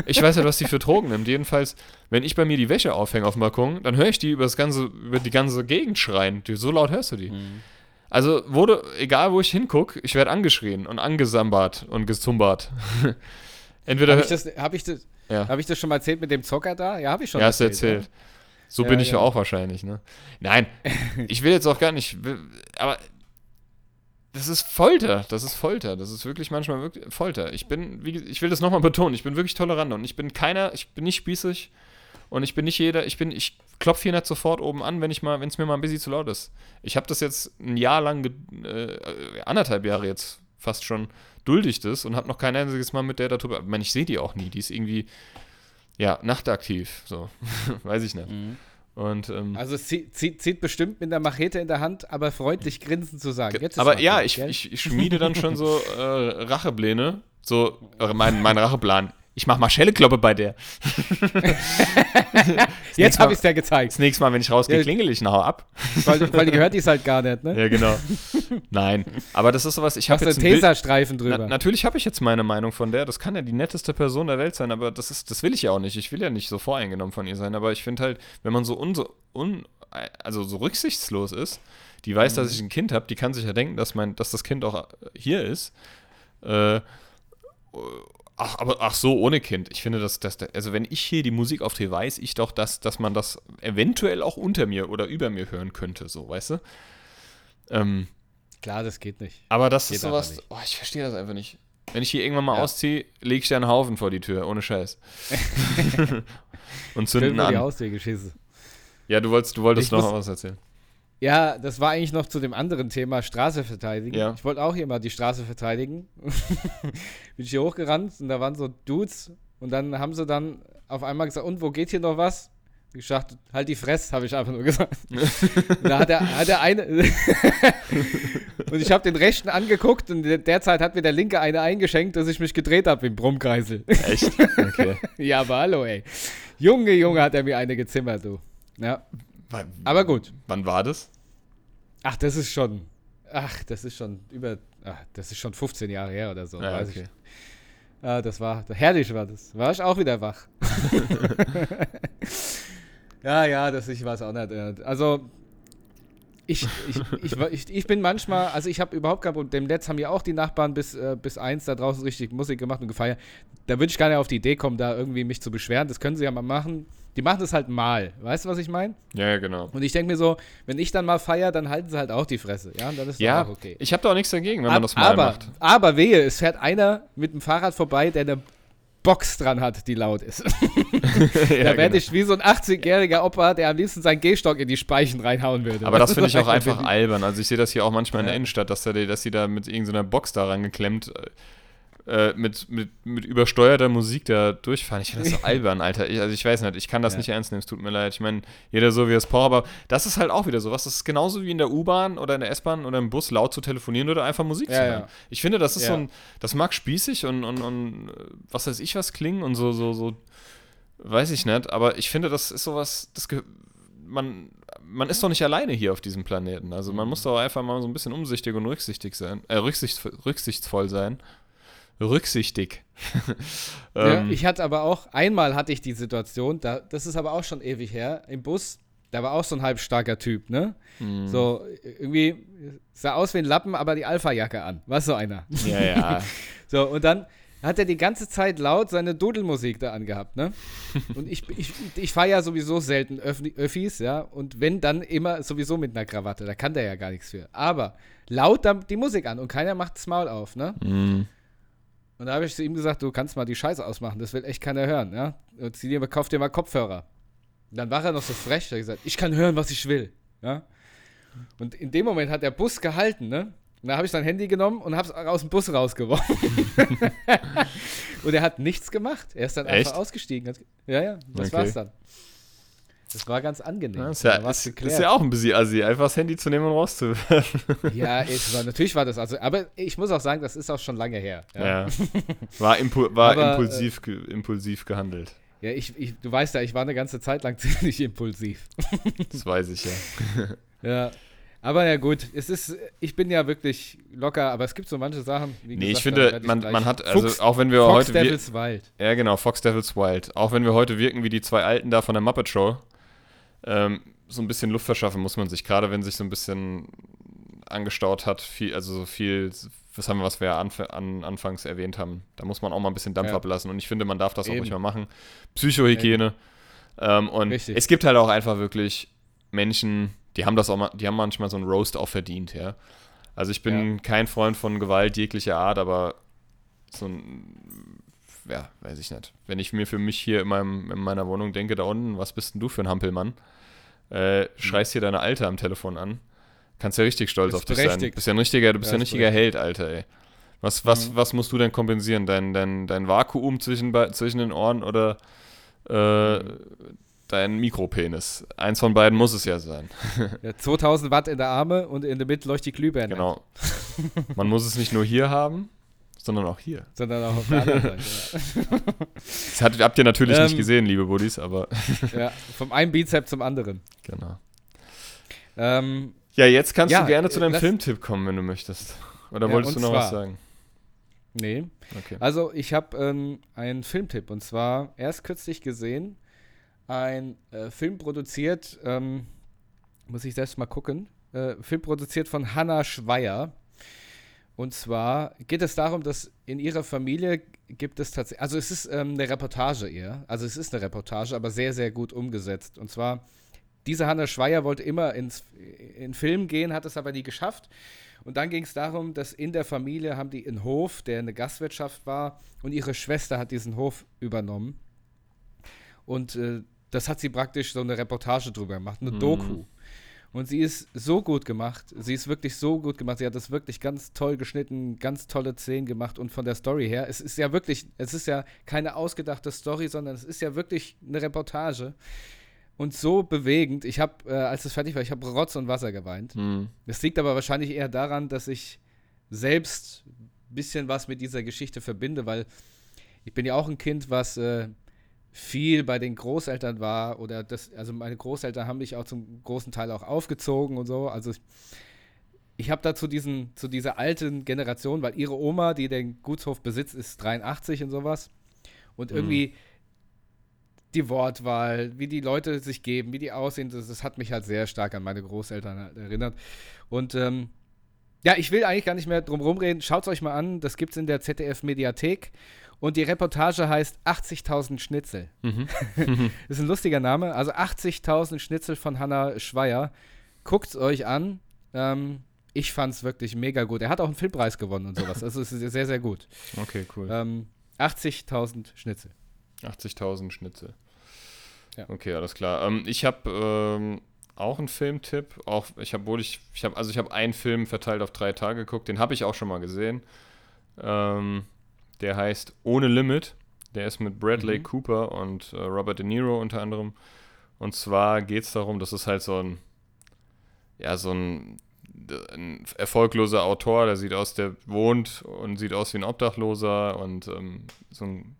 Ich weiß ja, was die für Drogen nimmt. Jedenfalls, wenn ich bei mir die Wäsche aufhänge auf dem Balkon, dann höre ich die über das ganze, über die ganze Gegend schreien. Die, so laut hörst du die. Mhm. Also wurde, egal wo ich hingucke, ich werde angeschrien und angesambart und gezumbart. Entweder. Habe ich, das, hab ich, das, ja, hab ich das schon mal erzählt mit dem Zocker da? Ja, habe ich schon ja, hast du erzählt. erzählt. So Ja, bin ich ja genau. auch wahrscheinlich, ne? Nein, ich will jetzt auch gar nicht. Aber das ist Folter, das ist Folter, das ist wirklich manchmal wirklich Folter. Ich bin, wie, ich will das nochmal betonen, ich bin wirklich tolerant und ich bin keiner, ich bin nicht spießig und ich bin nicht jeder, ich bin, ich klopfe hier nicht sofort oben an, wenn ich mal, wenn es mir mal ein bisschen zu laut ist. Ich habe das jetzt ein Jahr lang, äh, anderthalb Jahre jetzt fast schon duldig das und habe noch kein einziges Mal mit der darüber, ich meine, ich sehe die auch nie, die ist irgendwie, ja, nachtaktiv, so, weiß ich nicht. Mhm. Und, ähm, also es zieht, zieht, bestimmt mit der Machete in der Hand, aber freundlich grinsen zu sagen. aber ja, ich, ich, ich, schmiede dann schon so äh, Rachepläne. So, äh, mein, mein Racheplan. Ich mach mal Schellekloppe bei der. Jetzt habe ich es dir gezeigt. Das nächste Mal, wenn ich rausgehe, klingel ich nachher ab. weil, weil die gehört dies halt gar nicht, ne? Ja, genau. Nein, aber das ist sowas, ich habe jetzt einen Tesastreifen drüber. Na, natürlich habe ich jetzt meine Meinung von der. Das kann ja die netteste Person der Welt sein, aber das ist, das will ich ja auch nicht. Ich will ja nicht so voreingenommen von ihr sein, aber ich finde halt, wenn man so un, un, also so rücksichtslos ist, die weiß, mhm. dass ich ein Kind habe, die kann sich ja denken, dass mein, dass das Kind auch hier ist. Äh, Ach, aber ach so, ohne Kind. Ich finde, dass, dass also wenn ich hier die Musik aufdrehe, weiß ich doch, dass, dass man das eventuell auch unter mir oder über mir hören könnte, so, weißt du? Ähm, Klar, das geht nicht. Aber das geht ist sowas, oh, ich verstehe das einfach nicht. Wenn ich hier irgendwann mal ja. ausziehe, lege ich dir einen Haufen vor die Tür, ohne Scheiß. Und zünden an. die Haustür geschissen. Ja, du wolltest, du wolltest ich noch muss, was erzählen. Ja, das war eigentlich noch zu dem anderen Thema, Straße verteidigen. Ja. Ich wollte auch hier mal die Straße verteidigen. Bin ich hier hochgerannt und da waren so Dudes und dann haben sie dann auf einmal gesagt, und wo geht hier noch was? Ich gesagt, halt die Fresse, habe ich einfach nur gesagt. da hat er, hat er eine. und ich habe den rechten angeguckt und derzeit hat mir der linke eine eingeschenkt, dass ich mich gedreht habe im Brummkreisel. Echt? Okay. ja, aber hallo, ey. Junge, Junge, hat er mir eine gezimmert, du. Ja. Aber gut. Wann war das? Ach, das ist schon. Ach, das ist schon über. Ach, das ist schon 15 Jahre her oder so. Ja, weiß okay. ich. Ah, das war. Herrlich war das. War ich auch wieder wach. ja, ja, das ich weiß auch nicht. Also. Ich, ich, ich, ich, ich bin manchmal, also ich habe überhaupt kein Problem. Dem Netz haben ja auch die Nachbarn bis, äh, bis eins da draußen richtig Musik gemacht und gefeiert. Da würde ich gar nicht auf die Idee kommen, da irgendwie mich zu beschweren. Das können sie ja mal machen. Die machen das halt mal. Weißt du, was ich meine? Ja, ja, genau. Und ich denke mir so, wenn ich dann mal feiere, dann halten sie halt auch die Fresse. Ja, und dann ist ja, auch okay. Ich habe da auch nichts dagegen, wenn man das mal aber, macht. Aber wehe, es fährt einer mit dem Fahrrad vorbei, der eine Box dran hat, die laut ist. ja, da werde genau. ich wie so ein 80-jähriger Opa, der am liebsten seinen Gehstock in die Speichen reinhauen würde. Aber das finde ich auch einfach albern. Also ich sehe das hier auch manchmal in der Innenstadt, dass, der, dass die da mit irgendeiner Box da rangeklemmt äh, äh, mit, mit, mit übersteuerter Musik da durchfahren. Ich finde das so albern, Alter. Ich, also ich weiß nicht, ich kann das ja. nicht ernst nehmen, es tut mir leid. Ich meine, jeder so wie es braucht, aber das ist halt auch wieder sowas. Das ist genauso wie in der U-Bahn oder in der S-Bahn oder im Bus laut zu telefonieren oder einfach Musik ja, zu hören. Ja. Ich finde, das ist so ein, das mag spießig und, und, und was weiß ich was klingen und so, so, so, weiß ich nicht, aber ich finde, das ist sowas, das man, man ist doch nicht alleine hier auf diesem Planeten. Also man muss doch einfach mal so ein bisschen umsichtig und rücksichtig sein, äh, rücksicht, rücksichtsvoll sein rücksichtig. ja, ähm, ich hatte aber auch, einmal hatte ich die Situation, da, das ist aber auch schon ewig her, im Bus, da war auch so ein halbstarker Typ, ne? Mm. So, irgendwie sah aus wie ein Lappen, aber die Alpha-Jacke an. Was so einer. Ja, ja. so, und dann hat er die ganze Zeit laut seine Dudelmusik da angehabt, ne? Und ich, ich, ich fahre ja sowieso selten Öff Öffis, ja? Und wenn, dann immer sowieso mit einer Krawatte. Da kann der ja gar nichts für. Aber laut die Musik an und keiner macht das Maul auf, ne? Mm. Und da habe ich zu ihm gesagt, du kannst mal die Scheiße ausmachen, das will echt keiner hören, ja. Und zieh dir, kauf dir mal Kopfhörer. Und dann war er noch so frech, hat gesagt, ich kann hören, was ich will, ja. Und in dem Moment hat der Bus gehalten, ne? Und da habe ich sein Handy genommen und habe es aus dem Bus rausgeworfen. und er hat nichts gemacht. Er ist dann Echt? einfach ausgestiegen. Ja, ja, das okay. war's dann. Das war ganz angenehm. Ja, ist, ja, ist, ist, ja auch ein bisschen assi, einfach das Handy zu nehmen und rauszuwerfen. ja, war, natürlich war das also. Aber ich muss auch sagen, das ist auch schon lange her. Ja. ja. War, impu war aber, impulsiv, äh, impulsiv gehandelt. Ja, ich, ich, du weißt ja, ich war eine ganze Zeit lang ziemlich impulsiv. das weiß ich ja. ja. Aber ja gut, es ist, ich bin ja wirklich locker, aber es gibt so manche Sachen. Wie nee, gesagt, ich finde, man, man hat, also Fuchs, auch wenn wir Fox heute. Fox Devils Wild. Ja, genau, Fox Devils Wild. Auch wenn wir heute wirken wie die zwei Alten da von der Muppet Show, ähm, so ein bisschen Luft verschaffen muss man sich, gerade wenn sich so ein bisschen angestaut hat, viel, also so viel, was haben wir, was wir ja anf an, anfangs erwähnt haben, da muss man auch mal ein bisschen Dampf ja. ablassen und ich finde, man darf das Eben. auch nicht mal machen. Psychohygiene. Ähm, und Richtig. es gibt halt auch einfach wirklich Menschen, die haben das auch mal, die haben manchmal so einen Roast auch verdient, ja. Also ich bin ja. kein Freund von Gewalt jeglicher Art, aber so ein, ja, weiß ich nicht. Wenn ich mir für mich hier in, meinem, in meiner Wohnung denke, da unten, was bist denn du für ein Hampelmann? Äh, schreist hier deine Alte am Telefon an. Kannst ja richtig stolz auf dich sein. Du bist ja ein richtiger, du bist ja, ein richtiger Held, Alter, ey. Was, was, mhm. was musst du denn kompensieren? Dein, dein, dein Vakuum zwischen, zwischen den Ohren oder äh, dein Mikropenis? Eins von beiden muss es ja sein. Ja, 2000 Watt in der Arme und in der Mitte leuchtet die Glühbirne. Genau. Man muss es nicht nur hier haben, sondern auch hier. Sondern auch auf der anderen Seite, ja. Das hat, habt ihr natürlich ähm, nicht gesehen, liebe Buddies, aber. ja, vom einen Bizeps zum anderen. Genau. Ähm, ja, jetzt kannst ja, du gerne zu deinem Filmtipp kommen, wenn du möchtest. Oder ja, wolltest du noch zwar, was sagen? Nee. Okay. Also, ich habe ähm, einen Filmtipp und zwar erst kürzlich gesehen. Ein äh, Film produziert, ähm, muss ich selbst mal gucken. Äh, Film produziert von Hannah Schweier. Und zwar geht es darum, dass in ihrer Familie gibt es tatsächlich, also es ist ähm, eine Reportage eher, also es ist eine Reportage, aber sehr, sehr gut umgesetzt. Und zwar, diese Hannah Schweier wollte immer ins, in Film gehen, hat es aber nie geschafft. Und dann ging es darum, dass in der Familie haben die einen Hof, der eine Gastwirtschaft war, und ihre Schwester hat diesen Hof übernommen. Und äh, das hat sie praktisch so eine Reportage drüber gemacht, eine mhm. Doku. Und sie ist so gut gemacht. Sie ist wirklich so gut gemacht. Sie hat das wirklich ganz toll geschnitten, ganz tolle Szenen gemacht. Und von der Story her, es ist ja wirklich, es ist ja keine ausgedachte Story, sondern es ist ja wirklich eine Reportage. Und so bewegend. Ich habe, äh, als es fertig war, ich habe Rotz und Wasser geweint. Mhm. Das liegt aber wahrscheinlich eher daran, dass ich selbst ein bisschen was mit dieser Geschichte verbinde, weil ich bin ja auch ein Kind, was äh, viel bei den Großeltern war oder das, also meine Großeltern haben mich auch zum großen Teil auch aufgezogen und so. Also ich, ich habe da zu, diesen, zu dieser alten Generation, weil ihre Oma, die den Gutshof besitzt, ist 83 und sowas. Und mhm. irgendwie die Wortwahl, wie die Leute sich geben, wie die aussehen, das, das hat mich halt sehr stark an meine Großeltern halt erinnert. Und ähm, ja, ich will eigentlich gar nicht mehr drum rumreden. Schaut es euch mal an, das gibt es in der ZDF-Mediathek. Und die Reportage heißt 80.000 Schnitzel. Mhm. ist ein lustiger Name. Also 80.000 Schnitzel von Hannah Schweier. Guckt es euch an. Ähm, ich fand es wirklich mega gut. Er hat auch einen Filmpreis gewonnen und sowas. Also es ist sehr, sehr gut. Okay, cool. Ähm, 80.000 Schnitzel. 80.000 Schnitzel. Ja. Okay, alles klar. Ähm, ich habe ähm, auch einen Filmtipp. Auch ich habe wohl ich, ich habe also ich habe einen Film verteilt auf drei Tage geguckt. Den habe ich auch schon mal gesehen. Ähm, der heißt Ohne Limit. Der ist mit Bradley mhm. Cooper und äh, Robert De Niro unter anderem. Und zwar geht es darum, dass es halt so ein, ja, so ein, ein, erfolgloser Autor, der sieht aus, der wohnt und sieht aus wie ein Obdachloser und ähm, so ein,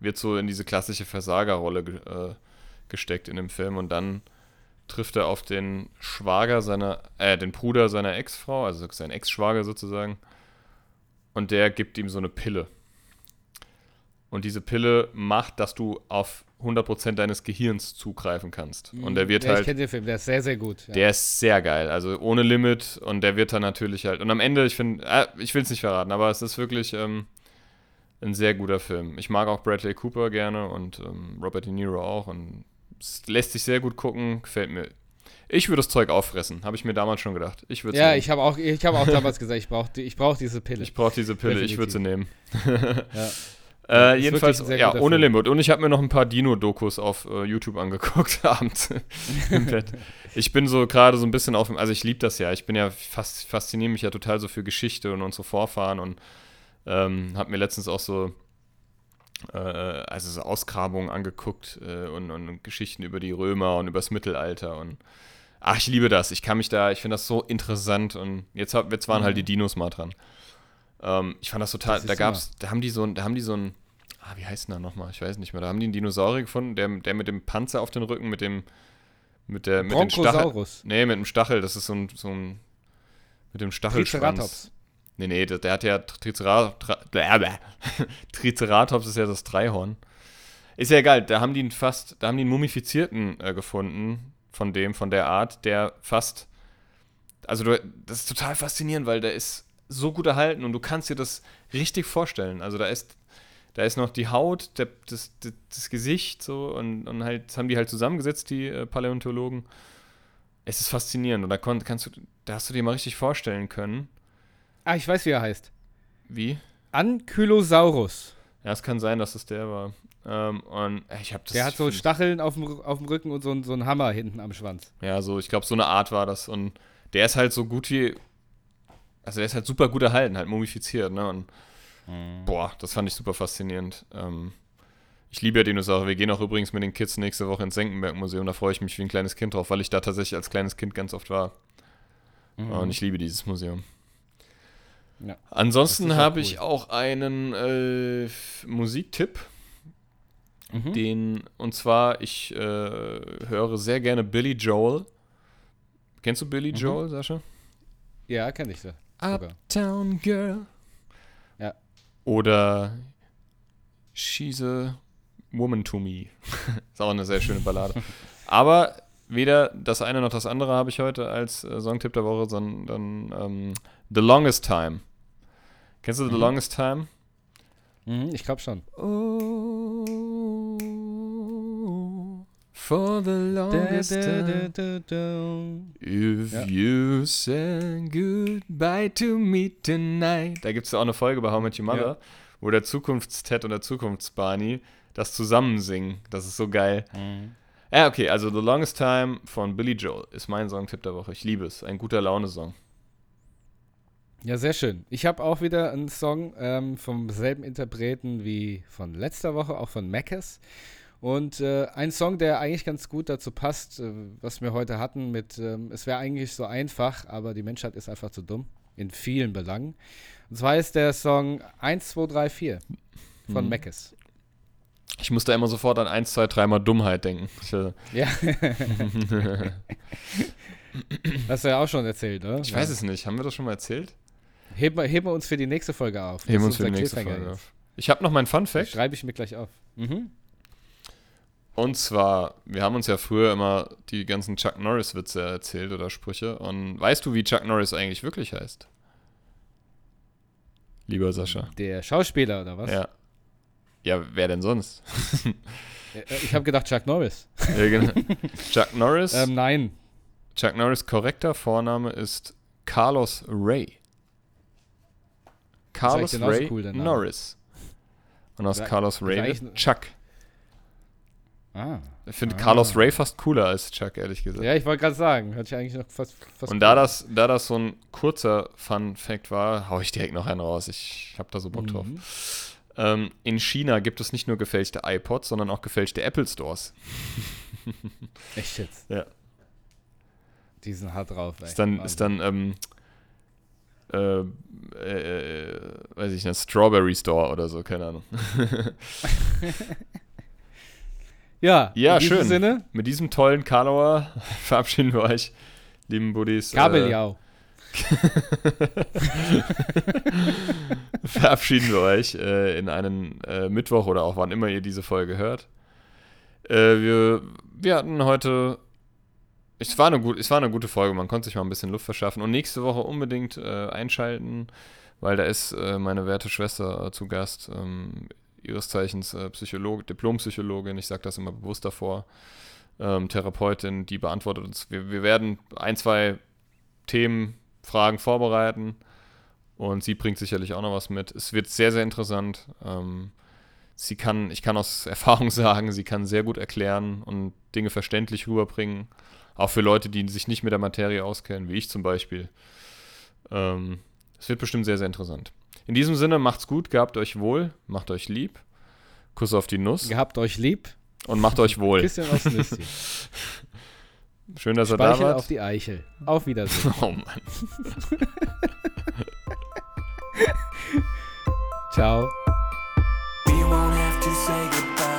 wird so in diese klassische Versagerrolle ge äh, gesteckt in dem Film und dann trifft er auf den Schwager seiner, äh, den Bruder seiner Ex-Frau, also sein Ex-Schwager sozusagen, und der gibt ihm so eine Pille. Und diese Pille macht, dass du auf 100% deines Gehirns zugreifen kannst. Und der wird ja, halt. Ich kenne den Film, der ist sehr, sehr gut. Ja. Der ist sehr geil. Also ohne Limit. Und der wird dann natürlich halt. Und am Ende, ich finde, äh, ich will es nicht verraten, aber es ist wirklich ähm, ein sehr guter Film. Ich mag auch Bradley Cooper gerne und ähm, Robert De Niro auch. Und es lässt sich sehr gut gucken. Gefällt mir. Ich würde das Zeug auffressen, habe ich mir damals schon gedacht. Ich ja, nehmen. ich habe auch, hab auch damals gesagt, ich brauche ich brauch diese Pille. Ich brauche diese Pille, Definitiv. ich würde sie nehmen. ja. Äh, jedenfalls, ja, ohne Limit. Und ich habe mir noch ein paar Dino-Dokus auf äh, YouTube angeguckt abends im Bett. Ich bin so gerade so ein bisschen auf, also ich liebe das ja. Ich bin ja fast, fasziniere mich ja total so für Geschichte und unsere Vorfahren und ähm, habe mir letztens auch so, äh, also so Ausgrabungen angeguckt äh, und, und Geschichten über die Römer und über das Mittelalter und ach, ich liebe das. Ich kann mich da, ich finde das so interessant und jetzt, jetzt waren halt die Dinos mal dran. Ähm, ich fand das total, das da gab's, da haben die so, da haben die so ein, ah, wie heißt denn da nochmal? Ich weiß nicht mehr. Da haben die einen Dinosaurier gefunden, der, der mit dem Panzer auf den Rücken, mit dem, mit der, mit dem Stachel. Nee, mit dem Stachel, das ist so ein, so ein, mit dem Stachelschwanz. Nee, nee, der, der hat ja Triceratops, Triceratops ist ja das Dreihorn. Ist ja egal, da haben die ihn fast, da haben die einen mumifizierten äh, gefunden, von dem, von der Art, der fast, also das ist total faszinierend, weil der ist so gut erhalten und du kannst dir das richtig vorstellen. Also da ist, da ist noch die Haut, der, das, das, das, Gesicht so und, und halt, das haben die halt zusammengesetzt, die äh, Paläontologen. Es ist faszinierend und da kon, kannst du, da hast du dir mal richtig vorstellen können, Ah, ich weiß, wie er heißt. Wie? Ankylosaurus. Ja, es kann sein, dass es der war. Ähm, und ich habe das. Der hat so Stacheln auf dem, auf dem Rücken und so, so einen Hammer hinten am Schwanz. Ja, so, ich glaube, so eine Art war das. Und der ist halt so gut wie. Also, der ist halt super gut erhalten, halt mumifiziert, ne? Und mhm. boah, das fand ich super faszinierend. Ähm, ich liebe ja Dinosaurier. Wir gehen auch übrigens mit den Kids nächste Woche ins Senckenberg-Museum. Da freue ich mich wie ein kleines Kind drauf, weil ich da tatsächlich als kleines Kind ganz oft war. Mhm. Und ich liebe dieses Museum. Ja, Ansonsten habe cool. ich auch einen äh, Musiktipp. Mhm. Den, und zwar, ich äh, höre sehr gerne Billy Joel. Kennst du Billy mhm. Joel, Sascha? Ja, kenne ich so. Uptown Girl. Ja. Oder She's a Woman to Me. ist auch eine sehr schöne Ballade. Aber weder das eine noch das andere habe ich heute als äh, Songtipp der Woche, sondern ähm, The Longest Time. Kennst du The mhm. Longest Time? Mhm, ich glaube schon. Oh, for the longest da, da, da, time. If ja. you say goodbye to me tonight. Da gibt es ja auch eine Folge bei How Met Your Mother, ja. wo der Zukunfts-Ted und der Zukunfts-Barney das zusammensingen. Das ist so geil. Mhm. Ja, okay, also The Longest Time von Billy Joel ist mein Songtipp der Woche. Ich liebe es. Ein guter Laune-Song. Ja, sehr schön. Ich habe auch wieder einen Song ähm, vom selben Interpreten wie von letzter Woche, auch von Mackes. Und äh, ein Song, der eigentlich ganz gut dazu passt, äh, was wir heute hatten, mit ähm, es wäre eigentlich so einfach, aber die Menschheit ist einfach zu dumm. In vielen Belangen. Und zwar ist der Song 1, 2, 3, 4 von mhm. Mackes. Ich musste immer sofort an 1, 2, 3 mal Dummheit denken. ja. Hast du ja auch schon erzählt, oder? Ich weiß es nicht. Haben wir das schon mal erzählt? Heben, heben wir uns für die nächste Folge auf. Heben wir uns für die nächste Folge auf. Ich habe noch meinen Fun Fact. Schreibe ich mir gleich auf. Mhm. Und zwar, wir haben uns ja früher immer die ganzen Chuck Norris-Witze erzählt oder Sprüche. Und weißt du, wie Chuck Norris eigentlich wirklich heißt? Lieber Sascha. Der Schauspieler, oder was? Ja. Ja, wer denn sonst? Äh, ich habe gedacht Chuck Norris. Ja, genau. Chuck Norris? Ähm, nein. Chuck Norris korrekter Vorname ist Carlos Ray. Carlos Ray cool, Norris. Und aus Carlos Ray Chuck. Ah. Ich finde ah. Carlos Ray fast cooler als Chuck, ehrlich gesagt. Ja, ich wollte gerade sagen. Hört sich eigentlich noch fast, fast Und da das, da das so ein kurzer Fun-Fact war, hau ich direkt noch einen raus. Ich habe da so Bock mhm. drauf. Ähm, in China gibt es nicht nur gefälschte iPods, sondern auch gefälschte Apple Stores. Echt jetzt? Ja. Die sind hart drauf. Ey. Ist dann, ist dann ähm, äh, äh, äh, weiß ich nicht, Strawberry Store oder so, keine Ahnung. ja, ja schön. Sinne. Mit diesem tollen Karlauer verabschieden wir euch, lieben Buddies. Kabeljau. Äh, verabschieden wir euch äh, in einen äh, Mittwoch oder auch wann immer ihr diese Folge hört. Äh, wir, wir hatten heute. Es war, eine gut, es war eine gute Folge, man konnte sich mal ein bisschen Luft verschaffen. Und nächste Woche unbedingt äh, einschalten, weil da ist äh, meine werte Schwester zu Gast. Ähm, ihres Zeichens Psycholog, Diplompsychologin, ich sage das immer bewusst davor. Ähm, Therapeutin, die beantwortet uns. Wir, wir werden ein, zwei Themen Fragen vorbereiten. Und sie bringt sicherlich auch noch was mit. Es wird sehr, sehr interessant. Ähm, sie kann, ich kann aus Erfahrung sagen, sie kann sehr gut erklären und Dinge verständlich rüberbringen. Auch für Leute, die sich nicht mit der Materie auskennen, wie ich zum Beispiel. Ähm, es wird bestimmt sehr, sehr interessant. In diesem Sinne, macht's gut, gehabt euch wohl, macht euch lieb. Kuss auf die Nuss. Gehabt euch lieb. Und macht euch wohl. Küsschen aufs Nüsschen. Schön, dass Speichel er da war. auf die Eichel. Auf Wiedersehen. Oh Mann. Ciao. We won't have to say